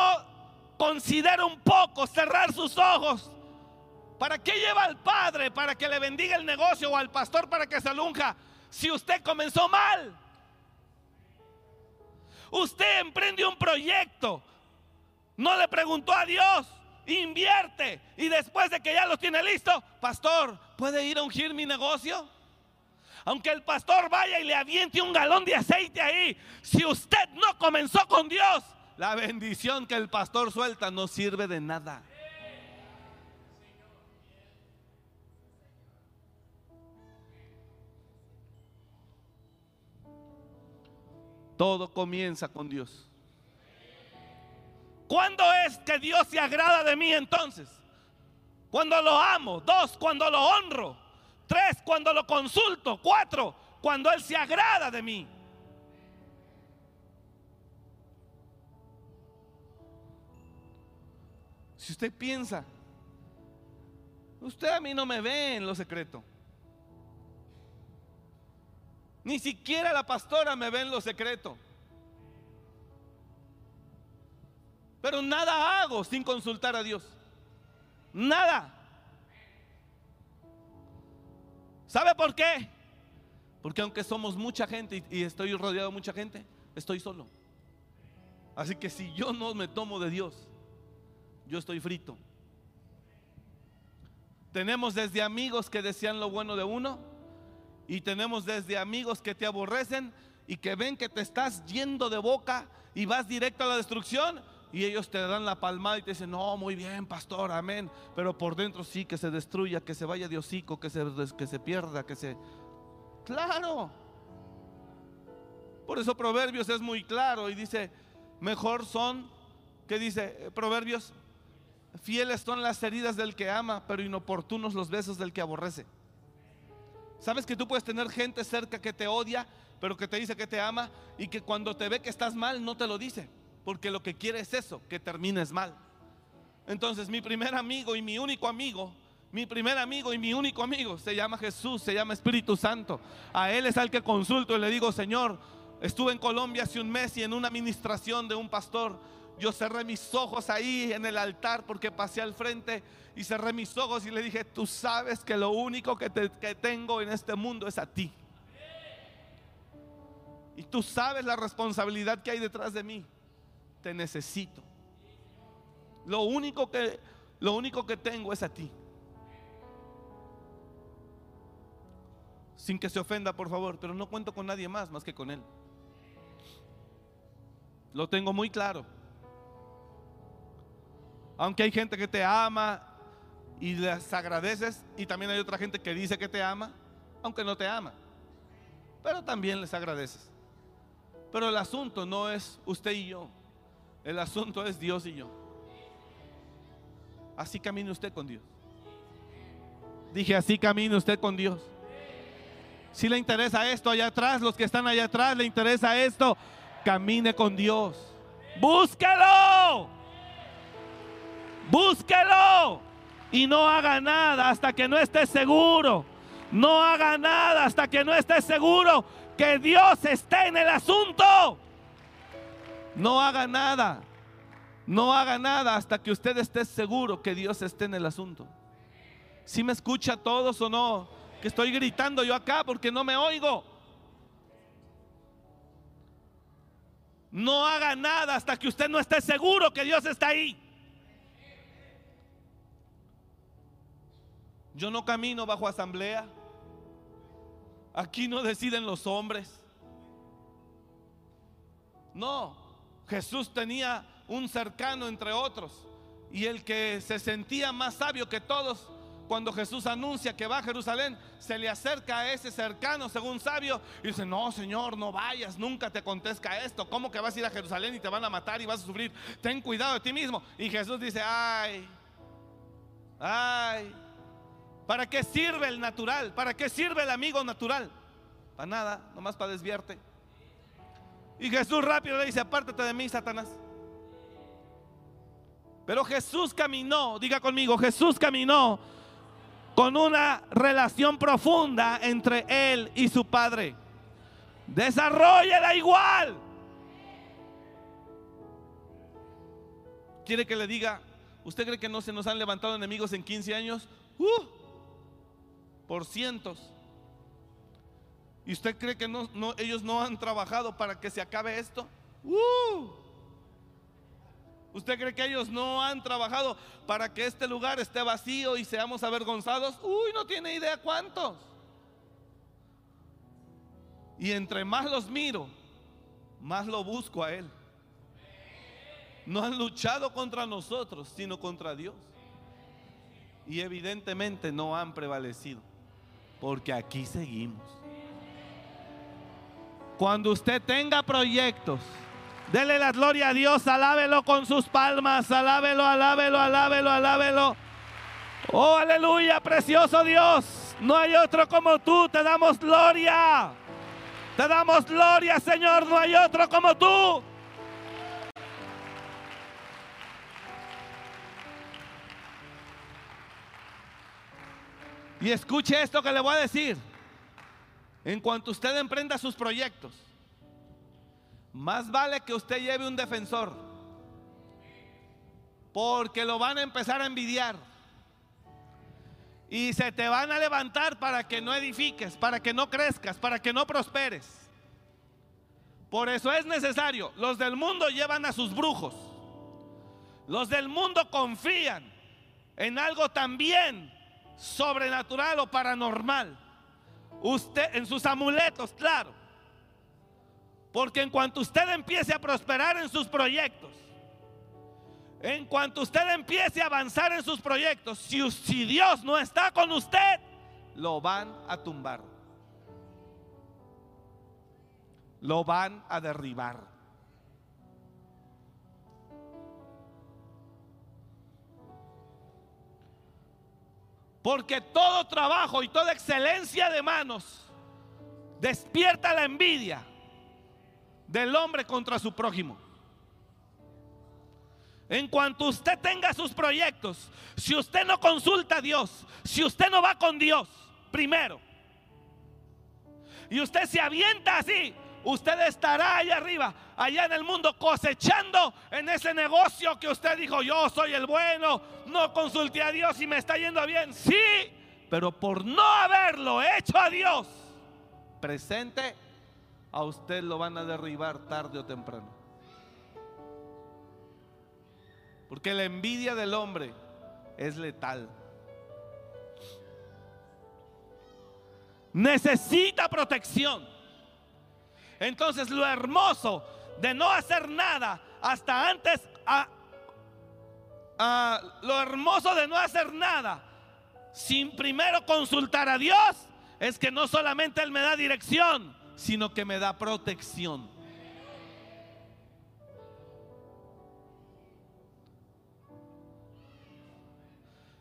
considera un poco cerrar sus ojos, ¿para qué lleva al padre para que le bendiga el negocio o al pastor para que se alunja si usted comenzó mal? Usted emprende un proyecto, no le preguntó a Dios, invierte y después de que ya lo tiene listo, pastor, ¿puede ir a ungir mi negocio? Aunque el pastor vaya y le aviente un galón de aceite ahí, si usted no comenzó con Dios, la bendición que el pastor suelta no sirve de nada. Todo comienza con Dios. ¿Cuándo es que Dios se agrada de mí entonces? Cuando lo amo. Dos, cuando lo honro. Tres, cuando lo consulto. Cuatro, cuando Él se agrada de mí. Si usted piensa, usted a mí no me ve en lo secreto. Ni siquiera la pastora me ve en lo secreto. Pero nada hago sin consultar a Dios. Nada. ¿Sabe por qué? Porque aunque somos mucha gente y, estoy rodeado de mucha gente, estoy solo. Así que si yo no me tomo de Dios, yo estoy frito. Tenemos desde amigos que desean lo bueno de uno y tenemos desde amigos que te aborrecen y que ven que te estás yendo de boca y vas directo a la destrucción y ellos te dan la palmada y te dicen, no, muy bien, pastor, amén. Pero por dentro sí, que se destruya, que se vaya de hocico, que se, que se pierda, que se... Claro. Por eso Proverbios es muy claro y dice, mejor son, que dice Proverbios? Fieles son las heridas del que ama, pero inoportunos los besos del que aborrece. ¿Sabes que tú puedes tener gente cerca que te odia, pero que te dice que te ama y que cuando te ve que estás mal no te lo dice? Porque lo que quiere es eso, que termines mal. Entonces mi primer amigo y mi único amigo, mi primer amigo y mi único amigo se llama Jesús, se llama Espíritu Santo. A Él es al que consulto y le digo, Señor, estuve en Colombia hace un mes y en una administración de un pastor yo cerré mis ojos ahí en el altar porque pasé al frente y cerré mis ojos y le dije, tú sabes que lo único que, tengo en este mundo es a ti. Y tú sabes la responsabilidad que hay detrás de mí. Te necesito. Lo único que, lo único que tengo es a ti. Sin que se ofenda, por favor, pero no cuento con nadie más más que con él. Lo tengo muy claro. Aunque hay gente que te ama y les agradeces y también hay otra gente que dice que te ama, aunque no te ama. Pero también les agradeces. Pero el asunto no es usted y yo. El asunto es Dios y yo. Así camine usted con Dios. Dije, así camine usted con Dios. Si le interesa esto allá atrás, los que están allá atrás, le interesa esto, camine con Dios. Búsquelo. Búsquelo y no haga nada hasta que no esté seguro. No haga nada hasta que no esté seguro que Dios esté en el asunto. No haga nada. No haga nada hasta que usted esté seguro que Dios esté en el asunto. Si me escucha todos o no, que estoy gritando yo acá porque no me oigo. No haga nada hasta que usted no esté seguro que Dios está ahí. Yo no camino bajo asamblea. Aquí no deciden los hombres. No, Jesús tenía un cercano entre otros. Y el que se sentía más sabio que todos, cuando Jesús anuncia que va a Jerusalén, se le acerca a ese cercano, según sabio, y dice, no, Señor, no vayas, nunca te acontezca esto. ¿Cómo que vas a ir a Jerusalén y te van a matar y vas a sufrir? Ten cuidado de ti mismo. Y Jesús dice, ay, ay, ¿Para qué sirve el natural? ¿Para qué sirve el amigo natural? Para nada, nomás para desviarte. Y Jesús rápido le dice, apártate de mí, Satanás. Pero Jesús caminó, diga conmigo, Jesús caminó con una relación profunda entre él y su padre. Desarrolla igual. ¿Quiere que le diga, usted cree que no se nos han levantado enemigos en 15 años? Uh, por cientos. ¿Y usted cree que no, ellos no han trabajado para que se acabe esto? ¡Uh! ¿Usted cree que ellos no han trabajado para que este lugar esté vacío y seamos avergonzados? Uy, no tiene idea cuántos. Y entre más los miro, más lo busco a Él. No han luchado contra nosotros, sino contra Dios. Y evidentemente no han prevalecido porque aquí seguimos. Cuando usted tenga proyectos, dele la gloria a Dios, alábelo con sus palmas, alábelo, alábelo, alábelo, alábelo. Oh, aleluya, precioso Dios. No hay otro como tú, te damos gloria. Te damos gloria, Señor, no hay otro como tú. Y escuche esto que le voy a decir. En cuanto usted emprenda sus proyectos, más vale que usted lleve un defensor. Porque lo van a empezar a envidiar. Y se te van a levantar para que no edifiques, para que no crezcas, para que no prosperes. Por eso es necesario. Los del mundo llevan a sus brujos. Los del mundo confían en algo también sobrenatural o paranormal. Usted en sus amuletos, claro. Porque en cuanto usted empiece a prosperar en sus proyectos, en cuanto usted empiece a avanzar en sus proyectos, si, si Dios no está con usted, lo van a tumbar. Lo van a derribar. Porque todo trabajo y toda excelencia de manos despierta la envidia del hombre contra su prójimo. En cuanto usted tenga sus proyectos, si usted no consulta a Dios, si usted no va con Dios primero, y usted se avienta así, usted estará allá arriba, allá en el mundo, cosechando en ese negocio que usted dijo, yo soy el bueno, no consulté a Dios y me está yendo bien. Sí, pero por no haberlo hecho a Dios presente, a usted lo van a derribar tarde o temprano. Porque la envidia del hombre es letal. Necesita protección. Entonces lo hermoso de no hacer nada hasta antes, lo hermoso de no hacer nada sin primero consultar a Dios es que no solamente Él me da dirección, sino que me da protección.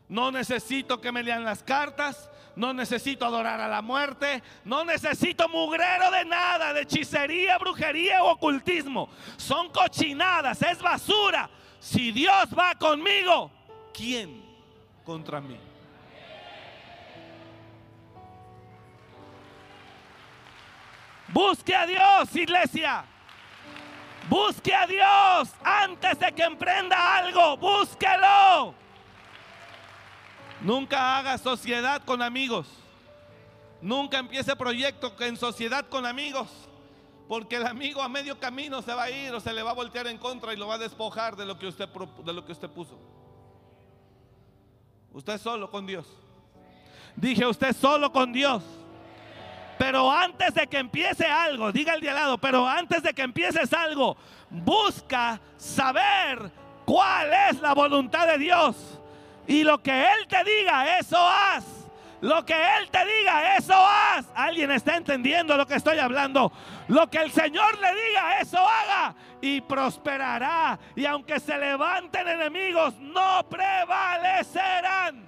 No necesito que me lean las cartas. No necesito adorar a la muerte. No necesito mugrero de nada, de hechicería, brujería o ocultismo. Son cochinadas, es basura. Si Dios va conmigo, ¿quién contra mí? Busque a Dios, iglesia. Busque a Dios antes de que emprenda algo. Búsquelo. Nunca haga sociedad con amigos. Nunca empiece proyecto en sociedad con amigos. Porque el amigo a medio camino se va a ir o se le va a voltear en contra y lo va a despojar de lo que usted, de lo que usted puso. Usted solo con Dios. Dije usted solo con Dios. Pero antes de que empiece algo, diga el de al lado, pero antes de que empieces algo, busca saber cuál es la voluntad de Dios. Y lo que Él te diga, eso haz. Lo que Él te diga, eso haz. ¿Alguien está entendiendo lo que estoy hablando? Lo que el Señor le diga, eso haga. Y prosperará. Y aunque se levanten enemigos, no prevalecerán.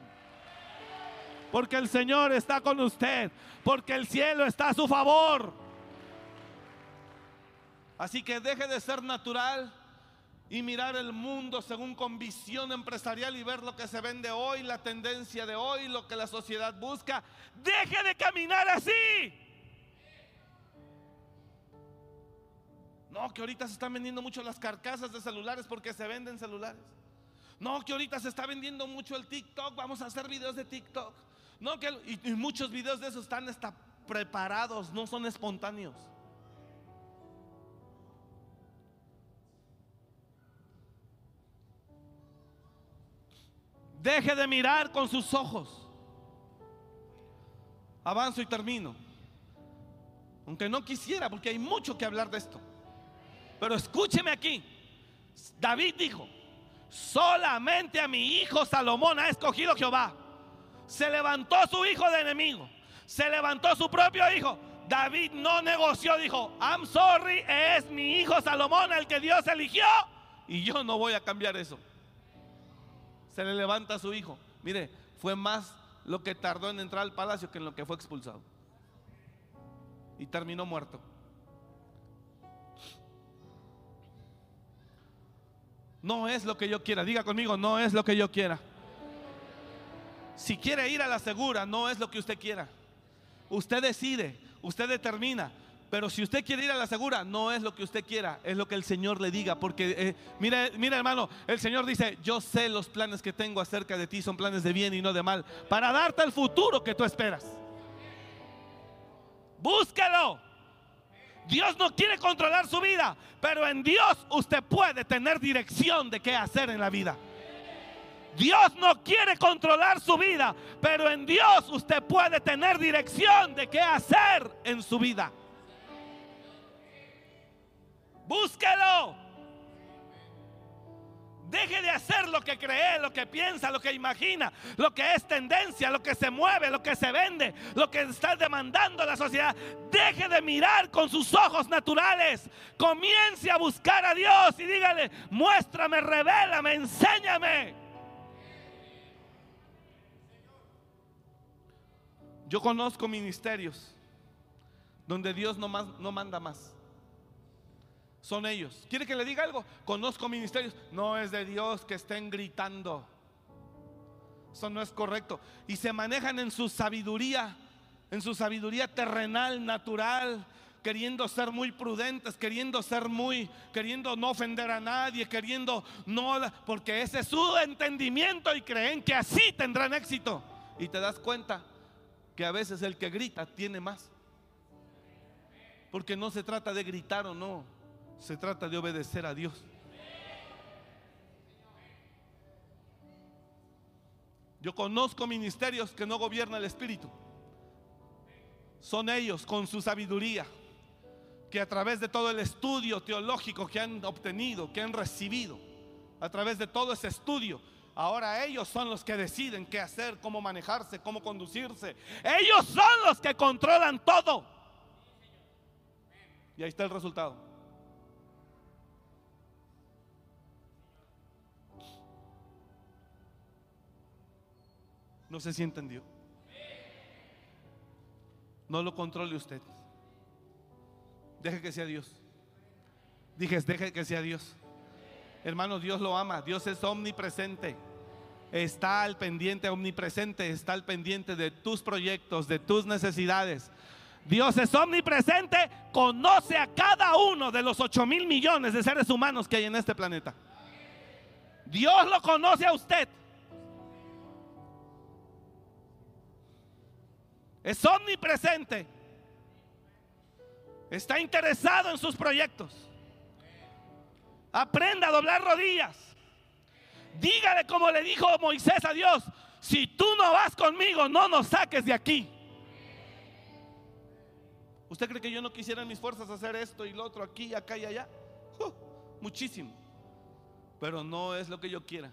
Porque el Señor está con usted. Porque el cielo está a su favor. Así que deje de ser natural y mirar el mundo según con visión empresarial y ver lo que se vende hoy, la tendencia de hoy, lo que la sociedad busca. Deje de caminar así. No, que ahorita se están vendiendo mucho las carcasas de celulares porque se venden celulares. No, que ahorita se está vendiendo mucho el TikTok, vamos a hacer videos de TikTok. No, que y, muchos videos de esos están hasta preparados, no son espontáneos. Deje de mirar con sus ojos. Avanzo y termino. Aunque no quisiera, porque hay mucho que hablar de esto. Pero escúcheme aquí. David dijo, solamente a mi hijo Salomón ha escogido Jehová. Se levantó su hijo de enemigo. Se levantó su propio hijo. David no negoció, dijo, I'm sorry, es mi hijo Salomón el que Dios eligió y yo no voy a cambiar eso. Se le levanta a su hijo. Mire, fue más lo que tardó en entrar al palacio que en lo que fue expulsado. Y terminó muerto. No es lo que yo quiera. Diga conmigo, no es lo que yo quiera. Si quiere ir a la segura, no es lo que usted quiera. Usted decide, usted determina. Pero si usted quiere ir a la segura, no es lo que usted quiera, es lo que el Señor le diga. Porque, eh, mire, mira hermano, el Señor dice, yo sé los planes que tengo acerca de ti, son planes de bien y no de mal, para darte el futuro que tú esperas. Búsquelo. Dios no quiere controlar su vida, pero en Dios usted puede tener dirección de qué hacer en la vida. Dios no quiere controlar su vida, pero en Dios usted puede tener dirección de qué hacer en su vida. Búsquelo. Deje de hacer lo que cree, lo que piensa, lo que imagina, lo que es tendencia, lo que se mueve, lo que se vende, lo que está demandando la sociedad. Deje de mirar con sus ojos naturales. Comience a buscar a Dios y dígale, muéstrame, revélame, enséñame. Yo conozco ministerios donde Dios no, más, no manda más son ellos. ¿Quiere que le diga algo? Conozco ministerios. No es de Dios que estén gritando. Eso no es correcto. Y se manejan en su sabiduría, en su sabiduría terrenal, natural, queriendo ser muy prudentes, queriendo ser muy, queriendo no ofender a nadie, queriendo no, porque ese es su entendimiento y creen que así tendrán éxito. Y te das cuenta que a veces el que grita tiene más. Porque no se trata de gritar o no, se trata de obedecer a Dios. Yo conozco ministerios que no gobierna el Espíritu. Son ellos con su sabiduría, que a través de todo el estudio teológico que han obtenido, que han recibido, a través de todo ese estudio, ahora ellos son los que deciden qué hacer, cómo manejarse, cómo conducirse. Ellos son los que controlan todo. Y ahí está el resultado. No sé si entendió. No lo controle usted. Deje que sea Dios. Dije, deje que sea Dios. Hermano, Dios lo ama. Dios es omnipresente. Está al pendiente, omnipresente. Está al pendiente de tus proyectos, de tus necesidades. Dios es omnipresente. Conoce a cada uno de los 8 mil millones de seres humanos que hay en este planeta. Dios lo conoce a usted. Es omnipresente. Está interesado en sus proyectos. Aprenda a doblar rodillas. Dígale como le dijo Moisés a Dios, si tú no vas conmigo, no nos saques de aquí. ¿Usted cree que yo no quisiera en mis fuerzas hacer esto y lo otro aquí, acá y allá? Uh, muchísimo. Pero no es lo que yo quiera.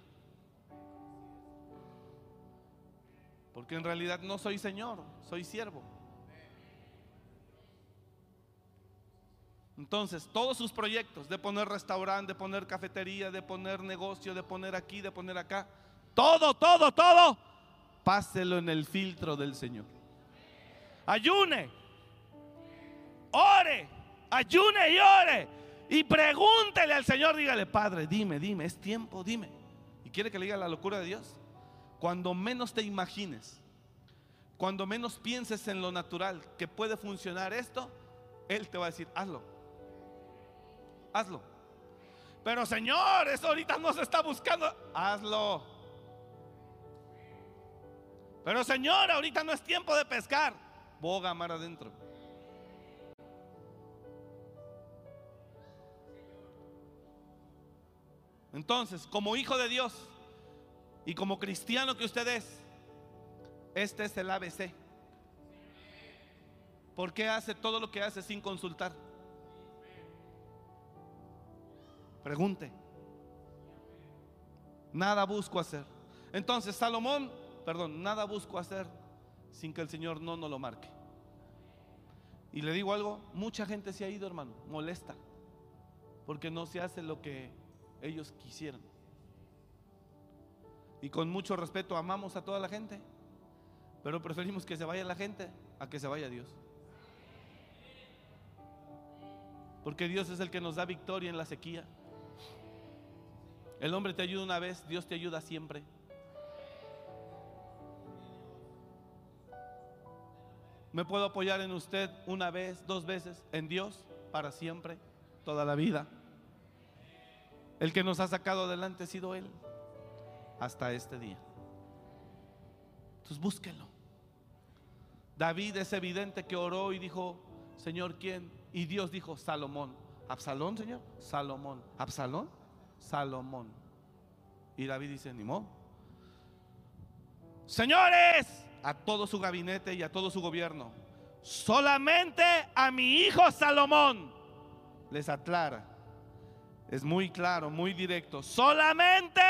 Porque en realidad no soy Señor, soy siervo. Entonces, todos sus proyectos de poner restaurante, de poner cafetería, de poner negocio, de poner aquí, de poner acá, todo, todo, todo, páselo en el filtro del Señor. Ayune, ore, ayune y ore. Y pregúntele al Señor, dígale, Padre, dime, dime, es tiempo, dime. ¿Y quiere que le diga la locura de Dios? Cuando menos te imagines, cuando menos pienses en lo natural que puede funcionar esto, Él te va a decir, hazlo. Hazlo. Pero Señor, eso ahorita no se está buscando. Hazlo. Pero Señor, ahorita no es tiempo de pescar. Boga mar adentro. Entonces, como hijo de Dios, y como cristiano que usted es, este es el ABC. ¿Por qué hace todo lo que hace sin consultar? Pregunte. Nada busco hacer. Entonces, Salomón, perdón, nada busco hacer sin que el Señor no nos lo marque. Y le digo algo, mucha gente se ha ido, hermano, molesta, porque no se hace lo que ellos quisieran. Y con mucho respeto amamos a toda la gente, pero preferimos que se vaya la gente a que se vaya Dios. Porque Dios es el que nos da victoria en la sequía. El hombre te ayuda una vez, Dios te ayuda siempre. Me puedo apoyar en usted una vez, dos veces, en Dios para siempre, toda la vida. El que nos ha sacado adelante ha sido Él hasta este día. Entonces búsquelo. David es evidente que oró y dijo, Señor, ¿quién? Y Dios dijo, Salomón. ¿Absalón, Señor? Salomón. ¿Absalón? Salomón. Y David dice, ni modo. Señores, a todo su gabinete y a todo su gobierno, solamente a mi hijo Salomón les aclara. Es muy claro, muy directo. Solamente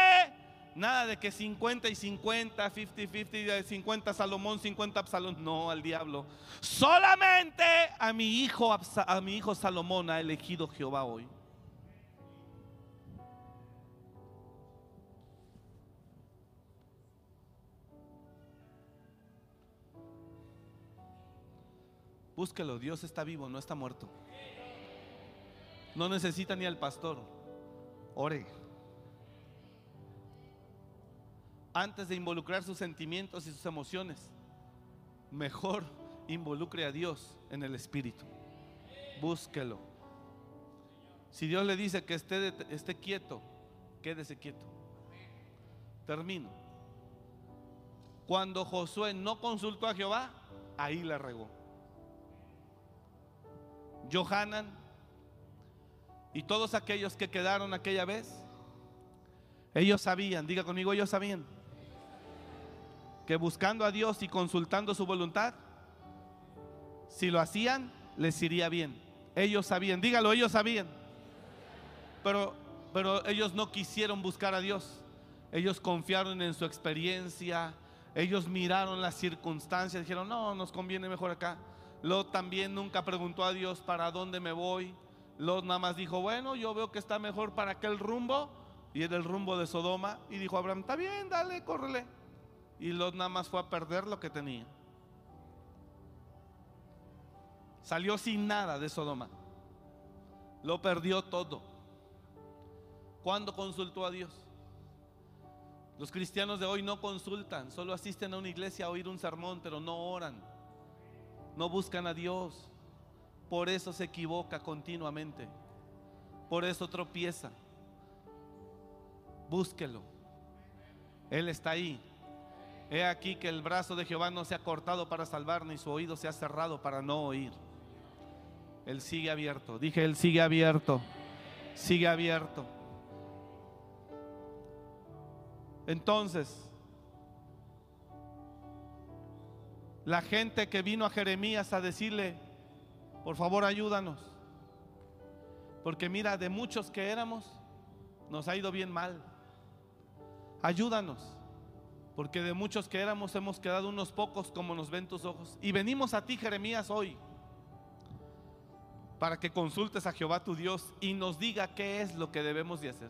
Nada de que 50 y 50, 50-50, 50 Salomón, 50 Absalón. No, al diablo. Solamente a mi hijo, a mi hijo Salomón ha elegido Jehová hoy. Búsquelo, Dios está vivo, no está muerto. No necesita ni al pastor. Ore antes de involucrar sus sentimientos y sus emociones, mejor involucre a Dios en el Espíritu. Búsquelo. Si Dios le dice que esté, esté quieto, quédese quieto. Termino. Cuando Josué no consultó a Jehová, ahí la regó. Johanan y todos aquellos que quedaron aquella vez, ellos sabían, diga conmigo, ellos sabían que buscando a Dios y consultando su voluntad, si lo hacían, les iría bien. Ellos sabían, dígalo, ellos sabían. Pero, pero ellos no quisieron buscar a Dios. Ellos confiaron en su experiencia. Ellos miraron las circunstancias. Dijeron, no, nos conviene mejor acá. Lot también nunca preguntó a Dios para dónde me voy. Lot nada más dijo, bueno, yo veo que está mejor para aquel rumbo. Y era el rumbo de Sodoma. Y dijo Abraham, está bien, dale, córrele y Lot nada más fue a perder lo que tenía. Salió sin nada de Sodoma. Lo perdió todo. ¿Cuándo consultó a Dios? Los cristianos de hoy no consultan, solo asisten a una iglesia a oír un sermón, pero no oran. No buscan a Dios. Por eso se equivoca continuamente. Por eso tropieza. Búsquelo. Él está ahí. He aquí que el brazo de Jehová no se ha cortado para salvar, ni su oído se ha cerrado para no oír. Él sigue abierto. Dije, Él sigue abierto. Sigue abierto. Entonces, la gente que vino a Jeremías a decirle, por favor ayúdanos. Porque mira, de muchos que éramos, nos ha ido bien mal. Ayúdanos. Porque de muchos que éramos hemos quedado unos pocos como nos ven tus ojos. Y venimos a ti, Jeremías, hoy, para que consultes a Jehová tu Dios y nos diga qué es lo que debemos de hacer.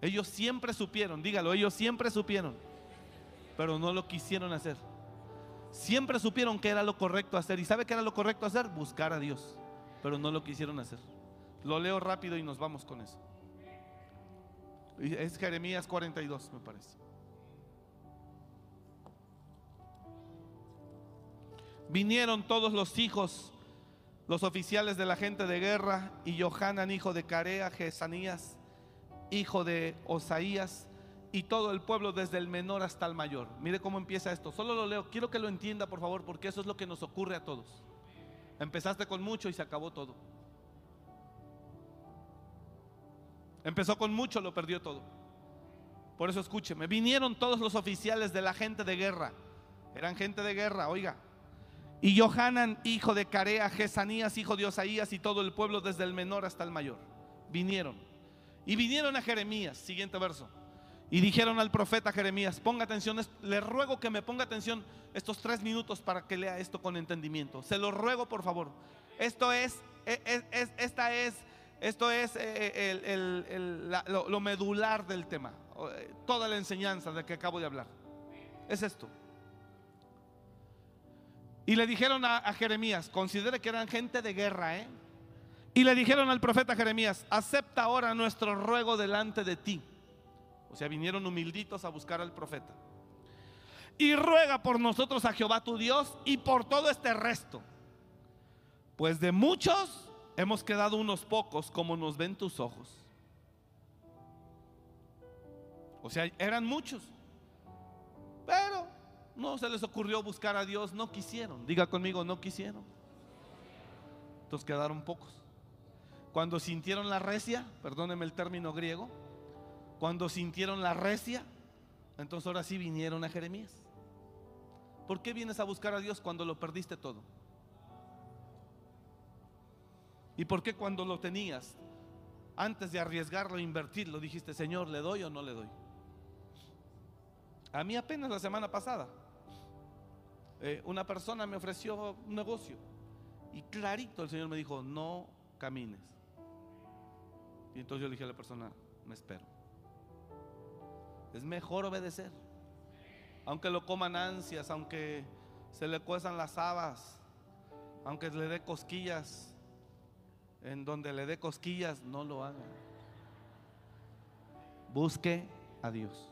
Ellos siempre supieron, dígalo, ellos siempre supieron, pero no lo quisieron hacer. Siempre supieron que era lo correcto hacer. ¿Y sabe qué era lo correcto hacer? Buscar a Dios, pero no lo quisieron hacer. Lo leo rápido y nos vamos con eso. Es Jeremías 42, me parece. Vinieron todos los hijos, los oficiales de la gente de guerra, y Johanan, hijo de Carea, Jesanías, hijo de Osaías, y todo el pueblo desde el menor hasta el mayor. Mire cómo empieza esto. Solo lo leo. Quiero que lo entienda, por favor, porque eso es lo que nos ocurre a todos. Empezaste con mucho y se acabó todo. Empezó con mucho, lo perdió todo. Por eso escúcheme. Vinieron todos los oficiales de la gente de guerra. Eran gente de guerra, oiga. Y Johanan, hijo de Carea, Jesanías, hijo de Osaías, y todo el pueblo, desde el menor hasta el mayor, vinieron. Y vinieron a Jeremías, siguiente verso. Y dijeron al profeta Jeremías, ponga atención, le ruego que me ponga atención estos tres minutos para que lea esto con entendimiento. Se lo ruego por favor. Esto es, e, e, es, esta es, esto es eh, el, lo, medular del tema. Eh, toda la enseñanza de que acabo de hablar. Es esto. Y le dijeron a, Jeremías, considere que eran gente de guerra, ¿eh? Y le dijeron al profeta Jeremías, acepta ahora nuestro ruego delante de ti o sea, vinieron humilditos a buscar al profeta. Y ruega por nosotros a Jehová tu Dios y por todo este resto. Pues de muchos hemos quedado unos pocos como nos ven tus ojos. O sea, eran muchos. No se les ocurrió buscar a Dios, no quisieron. Diga conmigo, no quisieron. Entonces quedaron pocos. Cuando sintieron la recia, perdóneme el término griego, cuando sintieron la recia, entonces ahora sí vinieron a Jeremías. ¿Por qué vienes a buscar a Dios cuando lo perdiste todo? ¿Y por qué cuando lo tenías, antes de arriesgarlo invertirlo, dijiste, Señor, ¿le doy o no le doy? A mí apenas la semana pasada, eh, una persona me ofreció un negocio y clarito el Señor me dijo, no camines. Y entonces yo le dije a la persona, me espero. Es mejor obedecer. Aunque lo coman ansias, aunque se le cuezan las habas, aunque le dé cosquillas, en donde le dé cosquillas, no lo haga. Busque a Dios.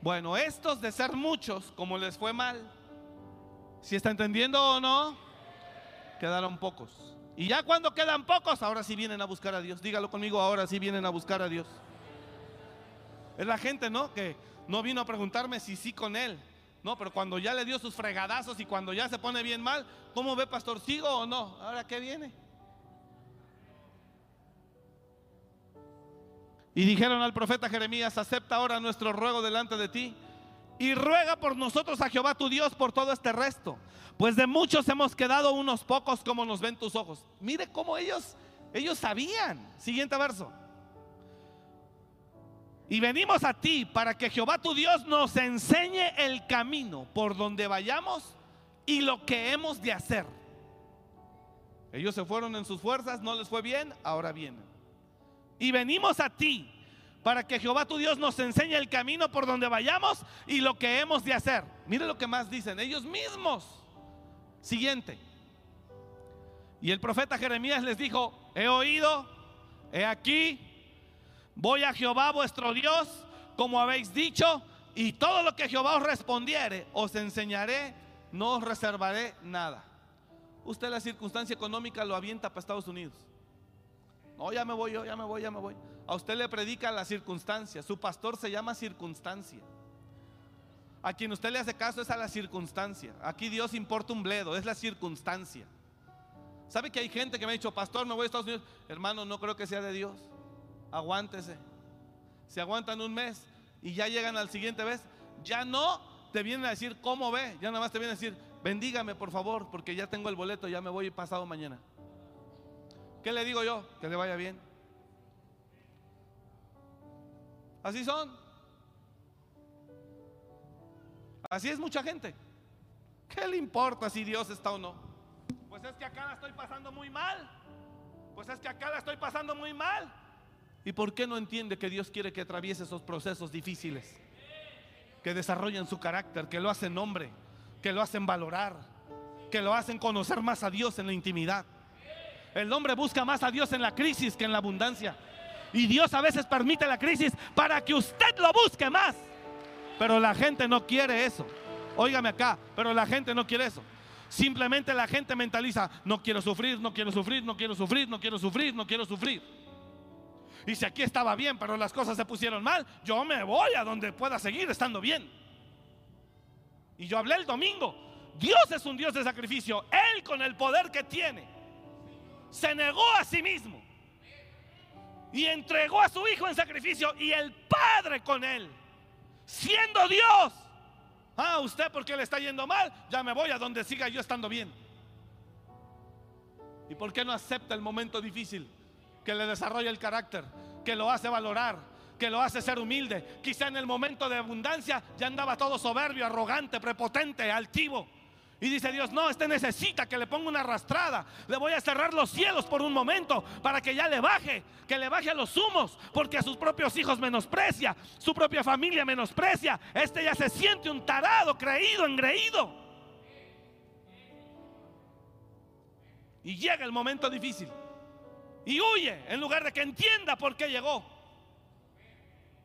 Bueno, estos de ser muchos, como les fue mal, si está entendiendo o no, quedaron pocos. Y ya cuando quedan pocos, ahora sí vienen a buscar a Dios. Dígalo conmigo, ahora sí vienen a buscar a Dios. Es la gente, ¿no? Que no vino a preguntarme si sí con él. No, pero cuando ya le dio sus fregadazos y cuando ya se pone bien mal, ¿cómo ve pastor? ¿Sigo o no? ¿Ahora qué viene? Y dijeron al profeta Jeremías, acepta ahora nuestro ruego delante de ti y ruega por nosotros a Jehová tu Dios por todo este resto. Pues de muchos hemos quedado unos pocos como nos ven tus ojos. Mire cómo ellos, ellos sabían. Siguiente verso. Y venimos a ti para que Jehová tu Dios nos enseñe el camino por donde vayamos y lo que hemos de hacer. Ellos se fueron en sus fuerzas, no les fue bien, ahora vienen. Y venimos a ti para que Jehová tu Dios nos enseñe el camino por donde vayamos y lo que hemos de hacer. Mire lo que más dicen ellos mismos. Siguiente. Y el profeta Jeremías les dijo, he oído, he aquí, Voy a Jehová vuestro Dios, como habéis dicho, y todo lo que Jehová os respondiere, os enseñaré, no os reservaré nada. Usted la circunstancia económica lo avienta para Estados Unidos. No, ya me voy yo, ya me voy, ya me voy. A usted le predica la circunstancia. Su pastor se llama circunstancia. A quien usted le hace caso es a la circunstancia. Aquí Dios importa un bledo, es la circunstancia. ¿Sabe que hay gente que me ha dicho, pastor, me voy a Estados Unidos? Hermano, no creo que sea de Dios aguántese. Si aguantan un mes y ya llegan al siguiente mes, ya no te vienen a decir cómo ve, ya nada más te vienen a decir, bendígame por favor, porque ya tengo el boleto, ya me voy pasado mañana. ¿Qué le digo yo? Que le vaya bien. Así son. Así es mucha gente. ¿Qué le importa si Dios está o no? Pues es que acá la estoy pasando muy mal. Pues es que acá la estoy pasando muy mal. ¿Y por qué no entiende que Dios quiere que atraviese esos procesos difíciles? Que desarrollen su carácter, que lo hacen hombre, que lo hacen valorar, que lo hacen conocer más a Dios en la intimidad. El hombre busca más a Dios en la crisis que en la abundancia. Y Dios a veces permite la crisis para que usted lo busque más. Pero la gente no quiere eso. Óigame acá, pero la gente no quiere eso. Simplemente la gente mentaliza, no quiero sufrir, no quiero sufrir, no quiero sufrir, no quiero sufrir, no quiero sufrir. Y si aquí estaba bien, pero las cosas se pusieron mal, yo me voy a donde pueda seguir estando bien. Y yo hablé el domingo. Dios es un Dios de sacrificio. Él con el poder que tiene, se negó a sí mismo. Y entregó a su hijo en sacrificio. Y el Padre con él, siendo Dios. Ah, usted porque le está yendo mal, ya me voy a donde siga yo estando bien. ¿Y por qué no acepta el momento difícil? que le desarrolla el carácter, que lo hace valorar, que lo hace ser humilde. Quizá en el momento de abundancia ya andaba todo soberbio, arrogante, prepotente, altivo. Y dice Dios, no, este necesita que le ponga una arrastrada. Le voy a cerrar los cielos por un momento para que ya le baje, que le baje a los humos, porque a sus propios hijos menosprecia, su propia familia menosprecia. Este ya se siente un tarado, creído, engreído. Y llega el momento difícil. Y huye en lugar de que entienda por qué llegó.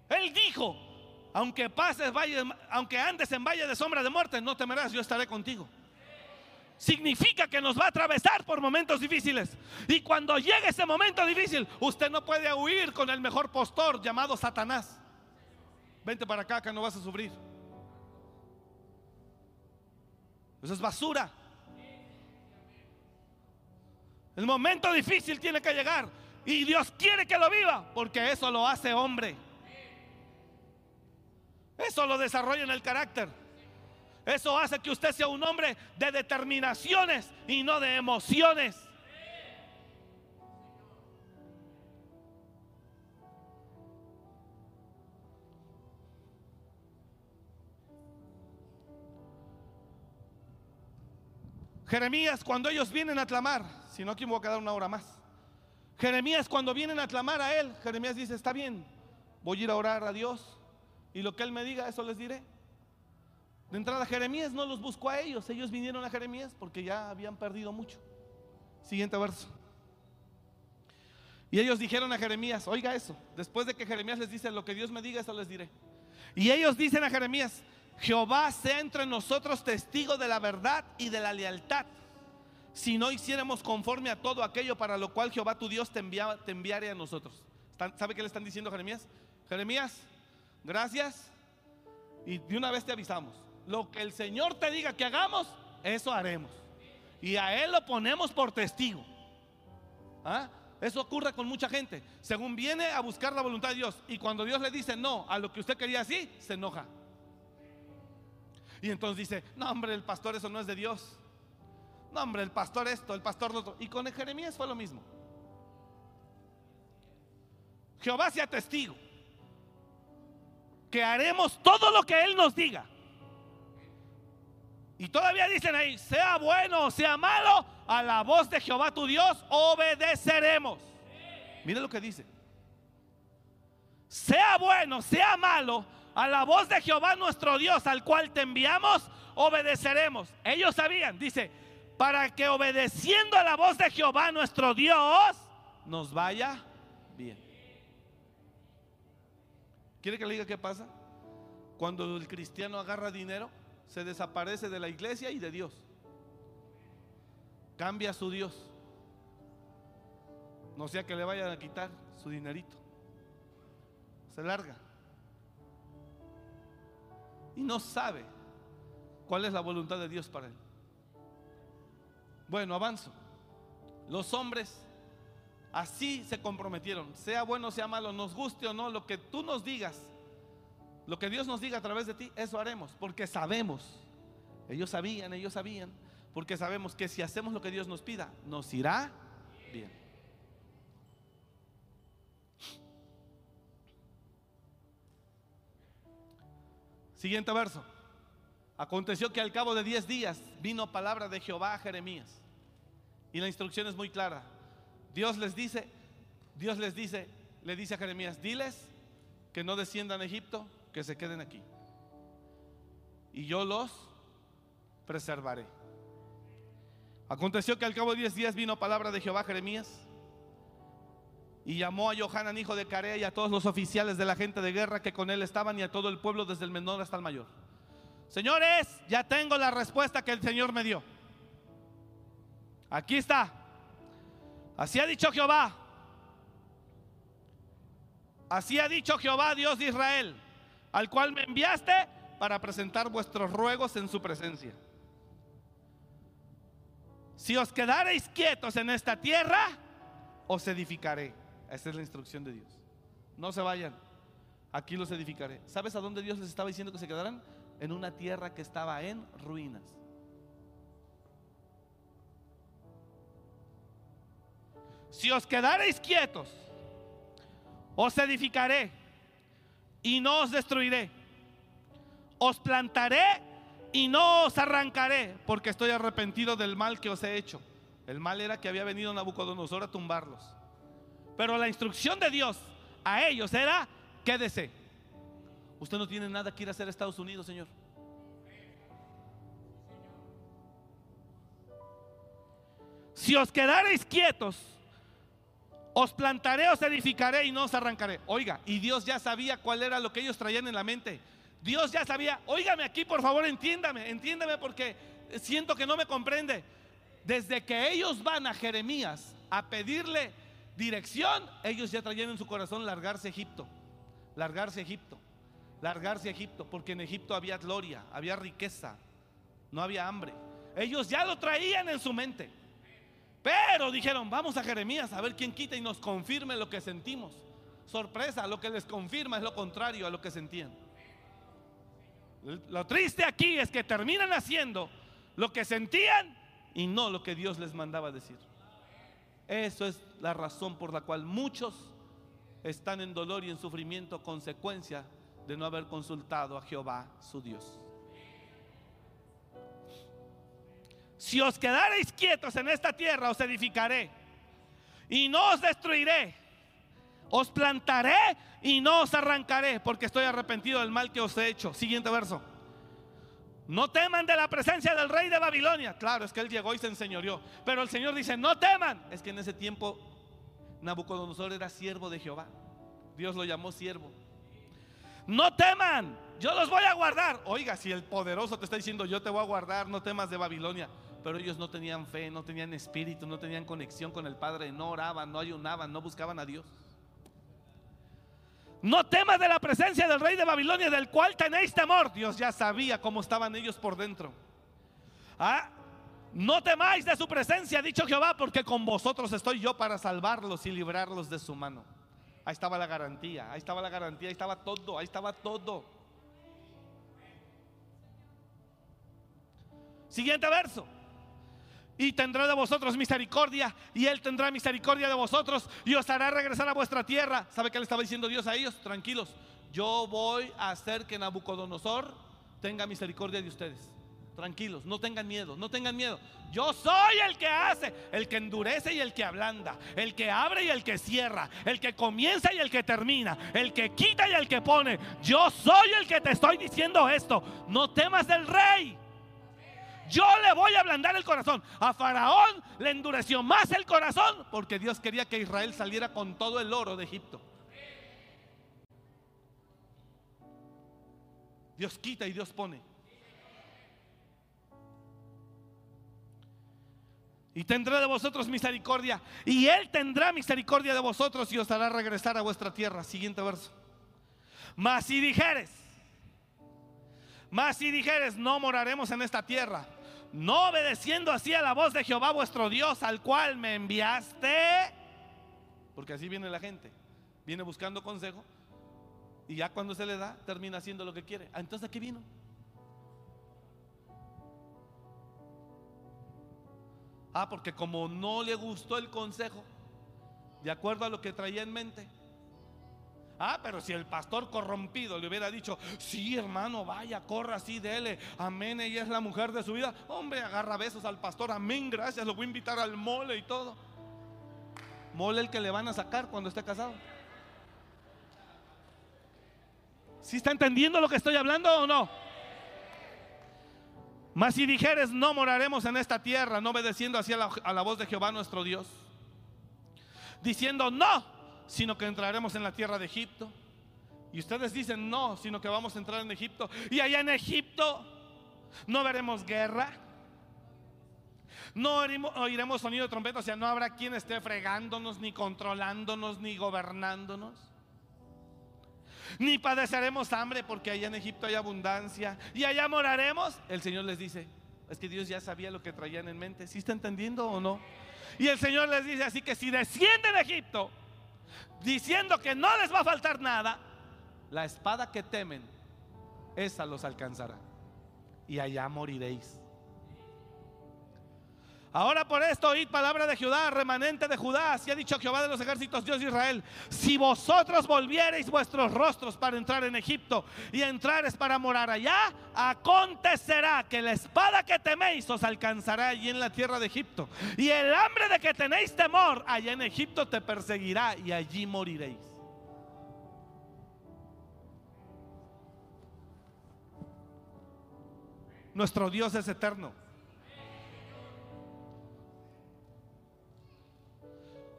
Él dijo, aunque pases valle, aunque andes en valle de sombra de muerte, no temerás, yo estaré contigo significa que nos va a atravesar por momentos difíciles. Y cuando llegue ese momento difícil, usted no puede huir con el mejor postor llamado Satanás. Vente para acá que no vas a sufrir. Eso es basura. El momento difícil tiene que llegar. Y Dios quiere que lo viva, porque eso lo hace hombre. Eso lo desarrolla en el carácter. Eso hace que usted sea un hombre de determinaciones y no de emociones. Jeremías, cuando ellos vienen a clamar, si no aquí me voy a quedar una hora más. Jeremías, cuando vienen a clamar a él, Jeremías dice: Está bien, voy a ir a orar a Dios y lo que él me diga, eso les diré. De entrada, Jeremías no los buscó a ellos, ellos vinieron a Jeremías porque ya habían perdido mucho. Siguiente verso. Y ellos dijeron a Jeremías, oiga eso, después de que Jeremías les dice, lo que Dios me diga, eso les diré. Y ellos dicen a Jeremías, Jehová sea entre nosotros testigo de la verdad y de la lealtad. Si no hiciéramos conforme a todo aquello para lo cual Jehová tu Dios te, envía, te a nosotros. ¿Sabe qué le están diciendo a Jeremías? Jeremías, gracias. Y de una vez te avisamos lo que el Señor te diga que hagamos, eso haremos. Y a Él lo ponemos por testigo. ¿Ah? Eso ocurre con mucha gente. Según viene a buscar la voluntad de Dios y cuando Dios le dice no a lo que usted quería así, se enoja. Y entonces dice, no hombre, el pastor eso no es de Dios. No hombre, el pastor esto, el pastor lo otro. Y con Jeremías fue lo mismo. Jehová sea testigo que haremos todo lo que Él nos diga. Y todavía dicen ahí, sea bueno o sea malo, a la voz de Jehová tu Dios obedeceremos. Mire lo que dice. Sea bueno, sea malo, a la voz de Jehová nuestro Dios, al cual te enviamos, obedeceremos. Ellos sabían, dice, para que obedeciendo a la voz de Jehová nuestro Dios, nos vaya bien. ¿Quiere que le diga qué pasa? Cuando el cristiano agarra dinero se desaparece de la iglesia y de Dios. Cambia su Dios. No sea que le vayan a quitar su dinerito. Se larga. Y no sabe cuál es la voluntad de Dios para él. Bueno, avanzo. Los hombres así se comprometieron. Sea bueno, sea malo, nos guste o no, lo que tú nos digas, lo que Dios nos diga a través de ti, eso haremos, porque sabemos. Ellos sabían, ellos sabían, porque sabemos que si hacemos lo que Dios nos pida, nos irá bien. Siguiente verso. Aconteció que al cabo de diez días vino palabra de Jehová a Jeremías. Y la instrucción es muy clara. Dios les dice, Dios les dice, le dice a Jeremías, diles que no desciendan a Egipto, que se queden aquí. Y yo los preservaré. Aconteció que al cabo de diez días vino palabra de Jehová Jeremías y llamó a Johanan, hijo de Carea, y a todos los oficiales de la gente de guerra que con él estaban y a todo el pueblo, desde el menor hasta el mayor. Señores, ya tengo la respuesta que el Señor me dio. Aquí está. Así ha dicho Jehová. Así ha dicho Jehová, Dios de Israel al cual me enviaste para presentar vuestros ruegos en su presencia. Si os quedareis quietos en esta tierra, os edificaré. Esa es la instrucción de Dios. No se vayan. Aquí los edificaré. ¿Sabes a dónde Dios les estaba diciendo que se quedaran? En una tierra que estaba en ruinas. Si os quedareis quietos, os edificaré y no os destruiré. Os plantaré y no os arrancaré, porque estoy arrepentido del mal que os he hecho. El mal era que había venido Nabucodonosor a tumbarlos. Pero la instrucción de Dios a ellos era, quédese. Usted no tiene nada que ir a hacer a Estados Unidos, Señor. Si os quedareis quietos, os plantaré, os edificaré y no os arrancaré. Oiga, y Dios ya sabía cuál era lo que ellos traían en la mente. Dios ya sabía, óigame aquí, por favor, entiéndame, entiéndame porque siento que no me comprende. Desde que ellos van a Jeremías a pedirle dirección, ellos ya traían en su corazón largarse Egipto, largarse Egipto, largarse Egipto, porque en Egipto había gloria, había riqueza, no había hambre. Ellos ya lo traían en su mente. Pero dijeron, vamos a Jeremías a ver quién quita y nos confirme lo que sentimos. Sorpresa, lo que les confirma es lo contrario a lo que sentían. Lo triste aquí es que terminan haciendo lo que sentían y no lo que Dios les mandaba decir. Eso es la razón por la cual muchos están en dolor y en sufrimiento consecuencia de no haber consultado a Jehová su Dios. Si os quedareis quietos en esta tierra, os edificaré y no os destruiré. Os plantaré y no os arrancaré, porque estoy arrepentido del mal que os he hecho. Siguiente verso. No teman de la presencia del rey de Babilonia. Claro, es que él llegó y se enseñoreó. Pero el Señor dice, no teman. Es que en ese tiempo Nabucodonosor era siervo de Jehová. Dios lo llamó siervo. No teman, yo los voy a guardar. Oiga, si el poderoso te está diciendo, yo te voy a guardar, no temas de Babilonia. Pero ellos no tenían fe, no tenían espíritu, no tenían conexión con el Padre, no oraban, no ayunaban, no buscaban a Dios. No temas de la presencia del rey de Babilonia, del cual tenéis temor. Dios ya sabía cómo estaban ellos por dentro. ¿Ah? No temáis de su presencia, dicho Jehová, porque con vosotros estoy yo para salvarlos y librarlos de su mano. Ahí estaba la garantía, ahí estaba la garantía, ahí estaba todo, ahí estaba todo. Siguiente verso y tendrá de vosotros misericordia, y Él tendrá misericordia de vosotros, y os hará regresar a vuestra tierra. ¿Sabe qué le estaba diciendo Dios a ellos? Tranquilos, yo voy a hacer que Nabucodonosor tenga misericordia de ustedes. Tranquilos, no tengan miedo, no tengan miedo. Yo soy el que hace, el que endurece y el que ablanda, el que abre y el que cierra, el que comienza y el que termina, el que quita y el que pone. Yo soy el que te estoy diciendo esto. No temas del rey. Yo le voy a ablandar el corazón. A Faraón le endureció más el corazón porque Dios quería que Israel saliera con todo el oro de Egipto. Dios quita y Dios pone. Y tendrá de vosotros misericordia. Y Él tendrá misericordia de vosotros y os hará regresar a vuestra tierra. Siguiente verso. Mas si dijeres, mas si dijeres, no moraremos en esta tierra, no obedeciendo así a la voz de Jehová vuestro Dios, al cual me enviaste, porque así viene la gente, viene buscando consejo y ya cuando se le da, termina haciendo lo que quiere. Ah, entonces, ¿a qué vino? Ah, porque como no le gustó el consejo, de acuerdo a lo que traía en mente, Ah, pero si el pastor corrompido le hubiera dicho, sí hermano, vaya, corra así, dele, amén, ella es la mujer de su vida, hombre, agarra besos al pastor, amén, gracias, lo voy a invitar al mole y todo. Mole el que le van a sacar cuando esté casado. ¿Sí está entendiendo lo que estoy hablando o no? Mas si dijeres, no moraremos en esta tierra, no obedeciendo así a la, a la voz de Jehová nuestro Dios, diciendo, no, sino que entraremos en la tierra de Egipto. Y ustedes dicen, no, sino que vamos a entrar en Egipto. Y allá en Egipto no veremos guerra. No oiremos sonido de trompeta, o sea, no habrá quien esté fregándonos, ni controlándonos, ni gobernándonos. Ni padeceremos hambre porque allá en Egipto hay abundancia. Y allá moraremos. El Señor les dice, es que Dios ya sabía lo que traían en mente. ¿Sí está entendiendo o no? Y el Señor les dice, así que si descienden a Egipto, diciendo que no les va a faltar nada, la espada que temen, esa los alcanzará. Y allá moriréis. Ahora por esto oíd palabra de Judá, remanente de Judá, así ha dicho Jehová de los ejércitos, Dios de Israel, si vosotros volviereis vuestros rostros para entrar en Egipto y entrares para morar allá, acontecerá que la espada que teméis os alcanzará allí en la tierra de Egipto, y el hambre de que tenéis temor allá en Egipto te perseguirá y allí moriréis. Nuestro Dios es eterno.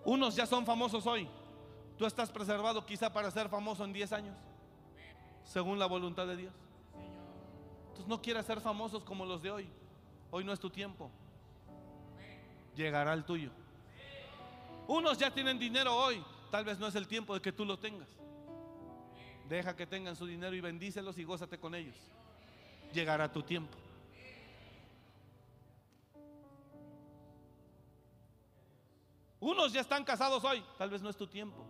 Unos ya son famosos hoy. Tú estás preservado quizá para ser famoso en 10 años, según la voluntad de Dios. Entonces no quieras ser famosos como los de hoy. Hoy no es tu tiempo. Llegará el tuyo. Unos ya tienen dinero hoy. Tal vez no es el tiempo de que tú lo tengas. Deja que tengan su dinero y bendícelos y gózate con ellos. Llegará tu tiempo. Unos ya están casados hoy, tal vez no es tu tiempo.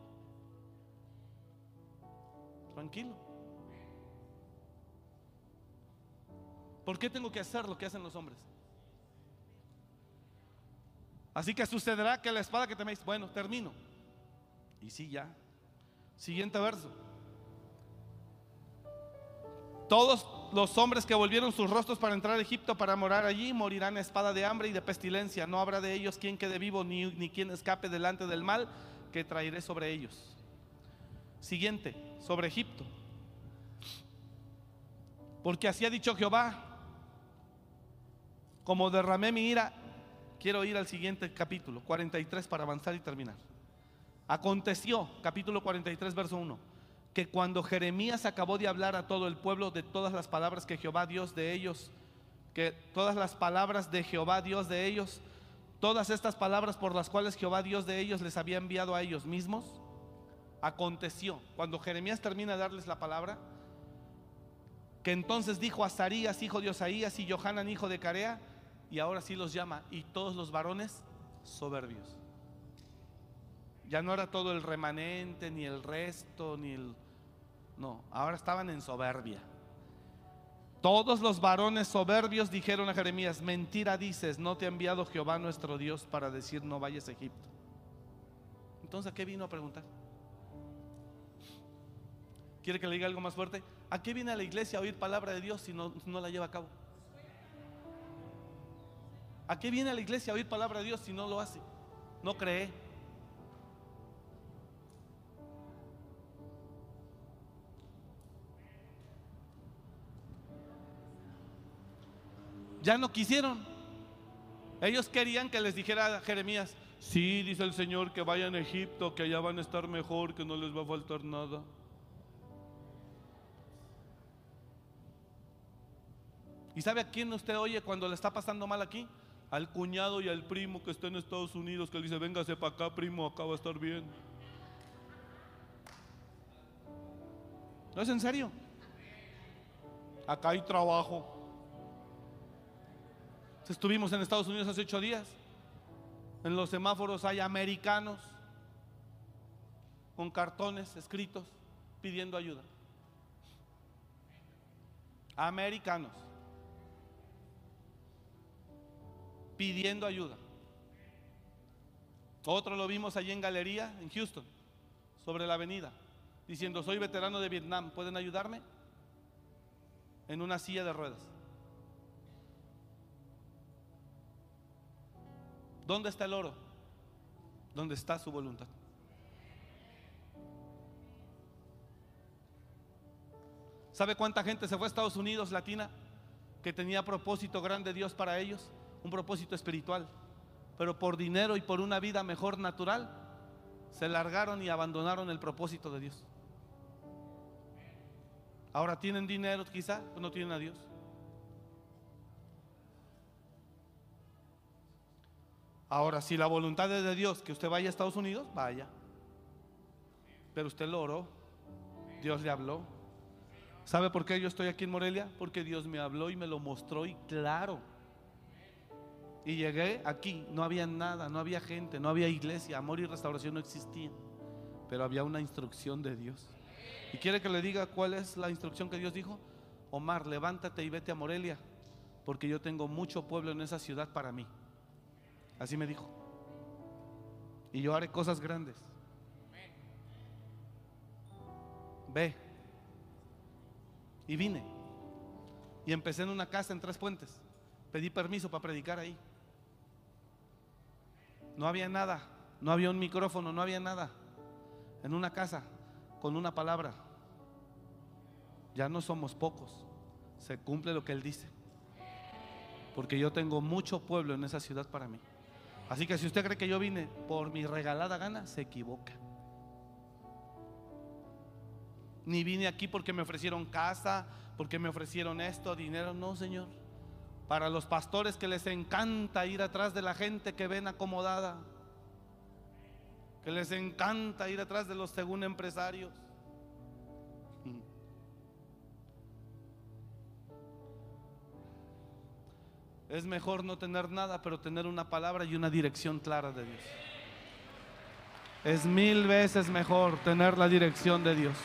Tranquilo. ¿Por qué tengo que hacer lo que hacen los hombres? Así que sucederá que la espada que teméis, bueno, termino. Y sí, ya. Siguiente verso. Todos los hombres que volvieron sus rostros para entrar a Egipto para morar allí morirán a espada de hambre y de pestilencia. No habrá de ellos quien quede vivo ni, ni quien escape delante del mal que traeré sobre ellos. Siguiente, sobre Egipto. Porque así ha dicho Jehová, como derramé mi ira, quiero ir al siguiente capítulo, 43 para avanzar y terminar. Aconteció, capítulo 43, verso 1 que cuando Jeremías acabó de hablar a todo el pueblo de todas las palabras que Jehová Dios de ellos, que todas las palabras de Jehová Dios de ellos, todas estas palabras por las cuales Jehová Dios de ellos les había enviado a ellos mismos, aconteció, cuando Jeremías termina de darles la palabra, que entonces dijo a Azarías, hijo de Osaías, y Johanan, hijo de Carea, y ahora sí los llama, y todos los varones soberbios. Ya no era todo el remanente, ni el resto, ni el no, ahora estaban en soberbia. Todos los varones soberbios dijeron a Jeremías, mentira dices, no te ha enviado Jehová nuestro Dios para decir no vayas a Egipto. Entonces, ¿a qué vino a preguntar? ¿Quiere que le diga algo más fuerte? ¿A qué viene a la iglesia a oír palabra de Dios si no, no la lleva a cabo? ¿A qué viene a la iglesia a oír palabra de Dios si no lo hace? No cree. Ya no quisieron. Ellos querían que les dijera Jeremías, sí, dice el Señor, que vayan a Egipto, que allá van a estar mejor, que no les va a faltar nada. ¿Y sabe a quién usted oye cuando le está pasando mal aquí? Al cuñado y al primo que está en Estados Unidos, que le dice, véngase para acá, primo, acá va a estar bien. ¿No es en serio? Acá hay trabajo. Estuvimos en Estados Unidos hace ocho días. En los semáforos hay americanos con cartones escritos pidiendo ayuda. Americanos pidiendo ayuda. Otro lo vimos allí en Galería, en Houston, sobre la avenida, diciendo, soy veterano de Vietnam, ¿pueden ayudarme? En una silla de ruedas. ¿Dónde está el oro? ¿Dónde está su voluntad? ¿Sabe cuánta gente se fue a Estados Unidos, latina, que tenía propósito grande Dios para ellos? Un propósito espiritual. Pero por dinero y por una vida mejor natural, se largaron y abandonaron el propósito de Dios. Ahora tienen dinero quizá, pero no tienen a Dios. Ahora, si la voluntad es de Dios que usted vaya a Estados Unidos, vaya. Pero usted lo oró, Dios le habló. ¿Sabe por qué yo estoy aquí en Morelia? Porque Dios me habló y me lo mostró y claro. Y llegué aquí, no había nada, no había gente, no había iglesia, amor y restauración no existían. Pero había una instrucción de Dios. ¿Y quiere que le diga cuál es la instrucción que Dios dijo? Omar, levántate y vete a Morelia, porque yo tengo mucho pueblo en esa ciudad para mí. Así me dijo. Y yo haré cosas grandes. Ve. Y vine. Y empecé en una casa en Tres Puentes. Pedí permiso para predicar ahí. No había nada. No había un micrófono, no había nada. En una casa, con una palabra. Ya no somos pocos. Se cumple lo que Él dice. Porque yo tengo mucho pueblo en esa ciudad para mí. Así que si usted cree que yo vine por mi regalada gana, se equivoca. Ni vine aquí porque me ofrecieron casa, porque me ofrecieron esto, dinero. No, Señor. Para los pastores que les encanta ir atrás de la gente que ven acomodada. Que les encanta ir atrás de los según empresarios. Es mejor no tener nada, pero tener una palabra y una dirección clara de Dios. Es mil veces mejor tener la dirección de Dios.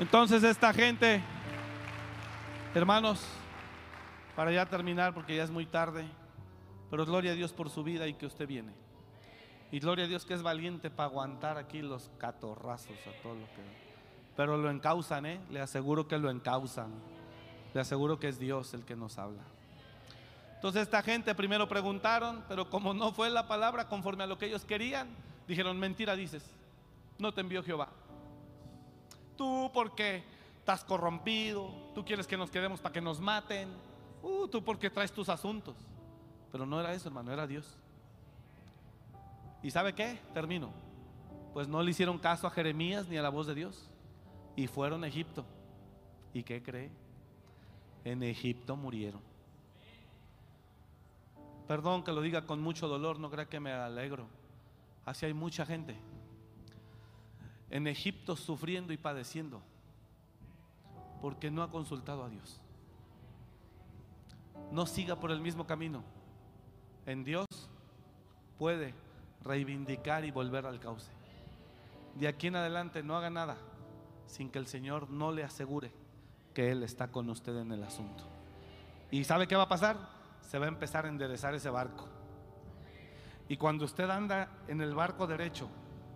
Entonces esta gente, hermanos, para ya terminar, porque ya es muy tarde, pero gloria a Dios por su vida y que usted viene. Y gloria a Dios que es valiente para aguantar aquí los catorrazos a todo lo que... Pero lo encausan, ¿eh? Le aseguro que lo encausan. Le aseguro que es Dios el que nos habla. Entonces esta gente primero preguntaron, pero como no fue la palabra conforme a lo que ellos querían, dijeron, mentira dices, no te envió Jehová. Tú porque estás corrompido, tú quieres que nos quedemos para que nos maten, uh, tú porque traes tus asuntos. Pero no era eso, hermano, era Dios. ¿Y sabe qué? Termino. Pues no le hicieron caso a Jeremías ni a la voz de Dios. Y fueron a Egipto. ¿Y qué cree? En Egipto murieron. Perdón que lo diga con mucho dolor, no crea que me alegro. Así hay mucha gente en Egipto sufriendo y padeciendo porque no ha consultado a Dios. No siga por el mismo camino. En Dios puede reivindicar y volver al cauce. De aquí en adelante no haga nada sin que el Señor no le asegure que Él está con usted en el asunto. ¿Y sabe qué va a pasar? Se va a empezar a enderezar ese barco. Y cuando usted anda en el barco derecho,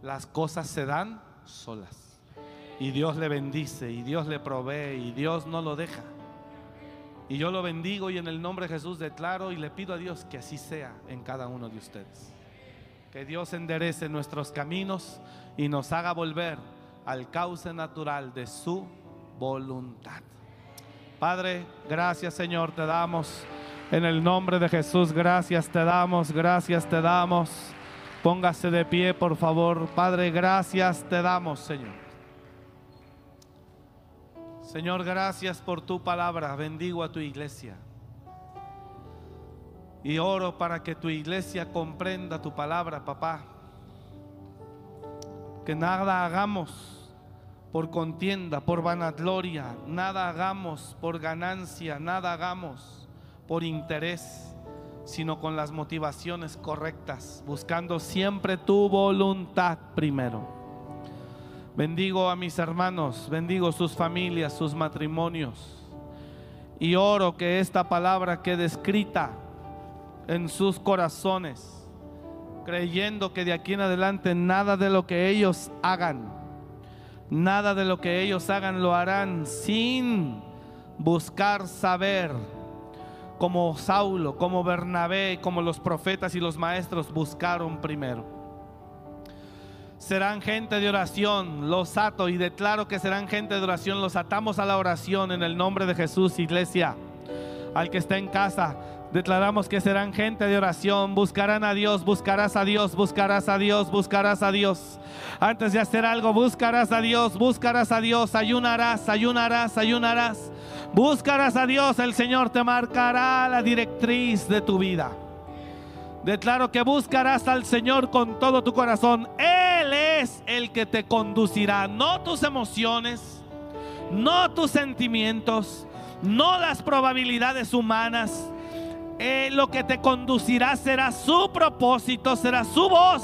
las cosas se dan solas. Y Dios le bendice, y Dios le provee, y Dios no lo deja. Y yo lo bendigo y en el nombre de Jesús declaro y le pido a Dios que así sea en cada uno de ustedes. Que Dios enderece nuestros caminos y nos haga volver al cauce natural de su voluntad. Padre, gracias Señor, te damos. En el nombre de Jesús, gracias te damos, gracias te damos. Póngase de pie, por favor. Padre, gracias te damos, Señor. Señor, gracias por tu palabra. Bendigo a tu iglesia. Y oro para que tu iglesia comprenda tu palabra, papá. Que nada hagamos por contienda, por vanagloria, nada hagamos por ganancia, nada hagamos por interés, sino con las motivaciones correctas, buscando siempre tu voluntad primero. Bendigo a mis hermanos, bendigo sus familias, sus matrimonios, y oro que esta palabra quede escrita en sus corazones, creyendo que de aquí en adelante nada de lo que ellos hagan, Nada de lo que ellos hagan lo harán sin buscar saber, como Saulo, como Bernabé, como los profetas y los maestros buscaron primero. Serán gente de oración, los ato y declaro que serán gente de oración, los atamos a la oración en el nombre de Jesús, iglesia. Al que está en casa, declaramos que serán gente de oración, buscarán a Dios, buscarás a Dios, buscarás a Dios, buscarás a Dios. Antes de hacer algo, buscarás a Dios, buscarás a Dios, ayunarás, ayunarás, ayunarás. Buscarás a Dios, el Señor te marcará la directriz de tu vida. Declaro que buscarás al Señor con todo tu corazón. Él es el que te conducirá, no tus emociones, no tus sentimientos, no las probabilidades humanas. Eh, lo que te conducirá será su propósito, será su voz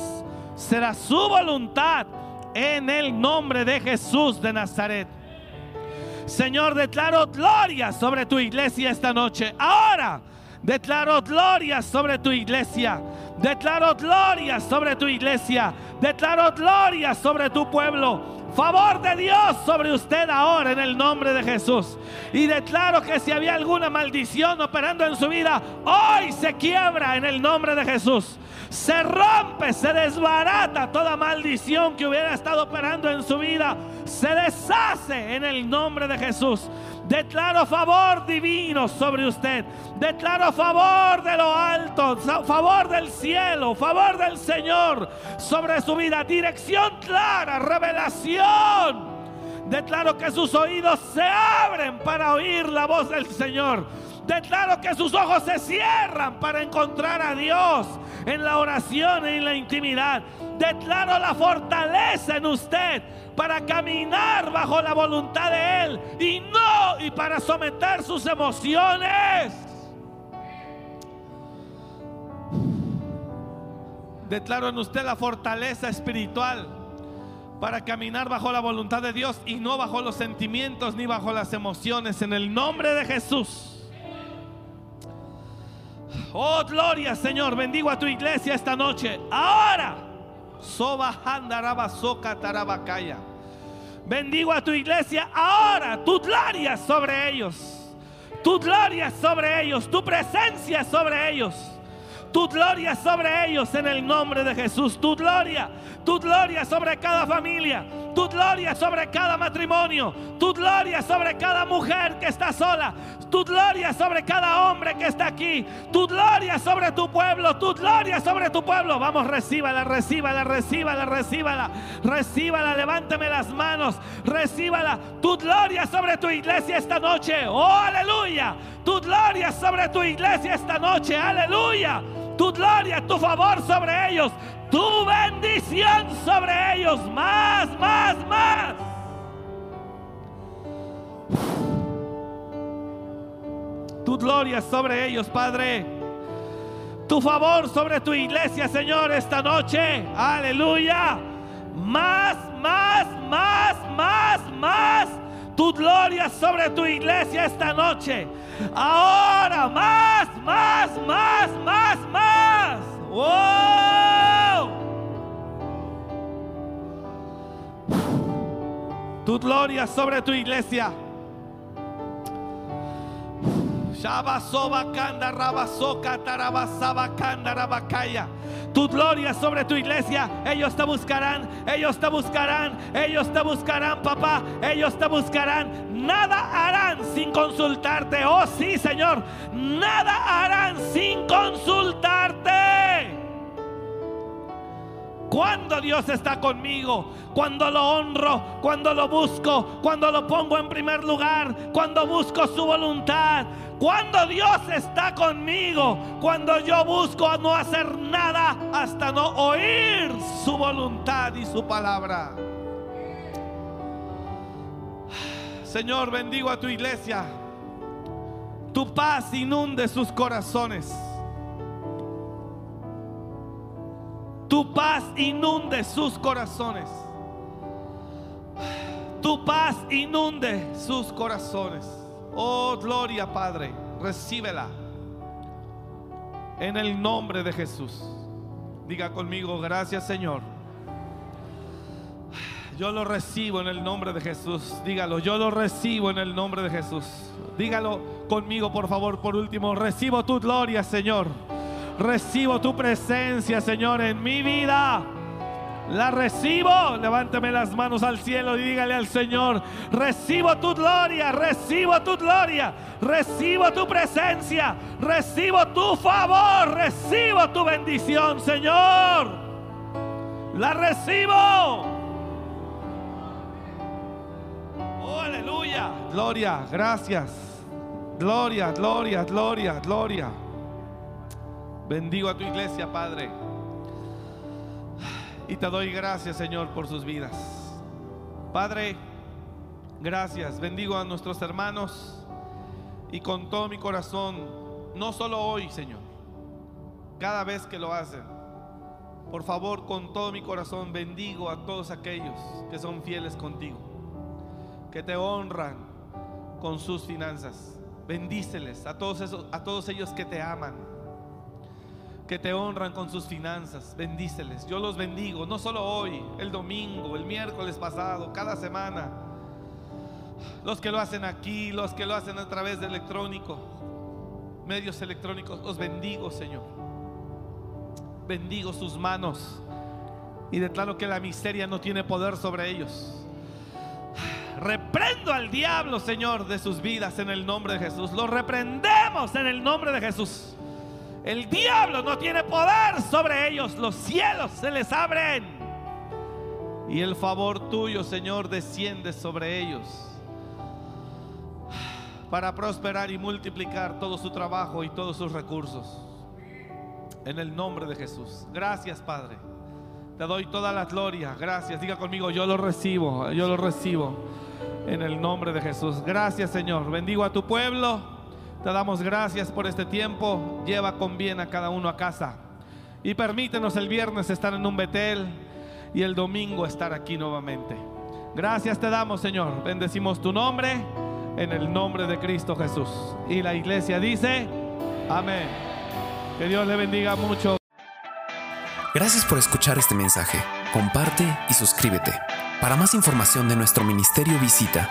será su voluntad en el nombre de Jesús de Nazaret. Señor, declaro gloria sobre tu iglesia esta noche. Ahora Declaro gloria sobre tu iglesia. Declaro gloria sobre tu iglesia. Declaro gloria sobre tu pueblo. Favor de Dios sobre usted ahora en el nombre de Jesús. Y declaro que si había alguna maldición operando en su vida, hoy se quiebra en el nombre de Jesús. Se rompe, se desbarata toda maldición que hubiera estado operando en su vida. Se deshace en el nombre de Jesús. Declaro favor divino sobre usted. Declaro favor de lo alto, favor del cielo, favor del Señor sobre su vida. Dirección clara, revelación. Declaro que sus oídos se abren para oír la voz del Señor. Declaro que sus ojos se cierran para encontrar a Dios en la oración y en la intimidad. Declaro la fortaleza en usted para caminar bajo la voluntad de Él y no y para someter sus emociones. Declaro en usted la fortaleza espiritual para caminar bajo la voluntad de Dios y no bajo los sentimientos ni bajo las emociones en el nombre de Jesús. Oh, gloria, Señor. Bendigo a tu iglesia esta noche. Ahora. Bendigo a tu iglesia ahora. Tu gloria sobre ellos. Tu gloria sobre ellos. Tu presencia sobre ellos. Tu gloria sobre ellos en el nombre de Jesús. Tu gloria. Tu gloria sobre cada familia tu gloria sobre cada matrimonio, tu gloria sobre cada mujer que está sola, tu gloria sobre cada hombre que está aquí, tu gloria sobre tu pueblo, tu gloria sobre tu pueblo. Vamos, recíbala, recíbala, recíbala, recíbala, recíbala, levánteme las manos, recíbala, tu gloria sobre tu iglesia esta noche, oh aleluya, tu gloria sobre tu iglesia esta noche, aleluya tu gloria, tu favor sobre ellos, tu bendición sobre ellos, más, más, más. Tu gloria sobre ellos, Padre. Tu favor sobre tu iglesia, Señor, esta noche. Aleluya. Más, más, más, más, más. Tu gloria sobre tu iglesia esta noche. Ahora, más, más, más, más, más. ¡Wow! Tu gloria sobre tu iglesia. Tu gloria sobre tu iglesia. Ellos te buscarán, ellos te buscarán, ellos te buscarán, papá. Ellos te buscarán. Nada harán sin consultarte. Oh, sí, Señor. Nada harán sin consultarte. Cuando Dios está conmigo, cuando lo honro, cuando lo busco, cuando lo pongo en primer lugar, cuando busco su voluntad, cuando Dios está conmigo, cuando yo busco no hacer nada hasta no oír su voluntad y su palabra. Señor, bendigo a tu iglesia. Tu paz inunde sus corazones. Tu paz inunde sus corazones. Tu paz inunde sus corazones. Oh, gloria, Padre, recíbela. En el nombre de Jesús. Diga conmigo, gracias Señor. Yo lo recibo en el nombre de Jesús. Dígalo, yo lo recibo en el nombre de Jesús. Dígalo conmigo, por favor, por último. Recibo tu gloria, Señor. Recibo tu presencia, Señor, en mi vida. La recibo. Levánteme las manos al cielo y dígale al Señor, recibo tu gloria, recibo tu gloria, recibo tu presencia, recibo tu favor, recibo tu bendición, Señor. La recibo. Oh, aleluya. Gloria, gracias. Gloria, gloria, gloria, gloria. Bendigo a tu iglesia, Padre. Y te doy gracias, Señor, por sus vidas. Padre, gracias. Bendigo a nuestros hermanos y con todo mi corazón, no solo hoy, Señor, cada vez que lo hacen. Por favor, con todo mi corazón, bendigo a todos aquellos que son fieles contigo, que te honran con sus finanzas, Bendíceles a todos, esos, a todos ellos que te aman, que te honran con sus finanzas. Bendíceles. Yo los bendigo, no solo hoy, el domingo, el miércoles pasado, cada semana. Los que lo hacen aquí, los que lo hacen a través de electrónico, medios electrónicos, os bendigo, Señor. Bendigo sus manos y declaro que la miseria no tiene poder sobre ellos. Reprendo al diablo, Señor, de sus vidas en el nombre de Jesús. Lo reprendemos en el nombre de Jesús. El diablo no tiene poder sobre ellos. Los cielos se les abren. Y el favor tuyo, Señor, desciende sobre ellos. Para prosperar y multiplicar todo su trabajo y todos sus recursos. En el nombre de Jesús. Gracias, Padre. Te doy toda la gloria. Gracias. Diga conmigo, yo lo recibo. Yo lo recibo. En el nombre de Jesús. Gracias, Señor. Bendigo a tu pueblo. Te damos gracias por este tiempo. Lleva con bien a cada uno a casa. Y permítenos el viernes estar en un Betel y el domingo estar aquí nuevamente. Gracias te damos, Señor. Bendecimos tu nombre en el nombre de Cristo Jesús. Y la iglesia dice, amén. Que Dios le bendiga mucho. Gracias por escuchar este mensaje. Comparte y suscríbete. Para más información de nuestro ministerio visita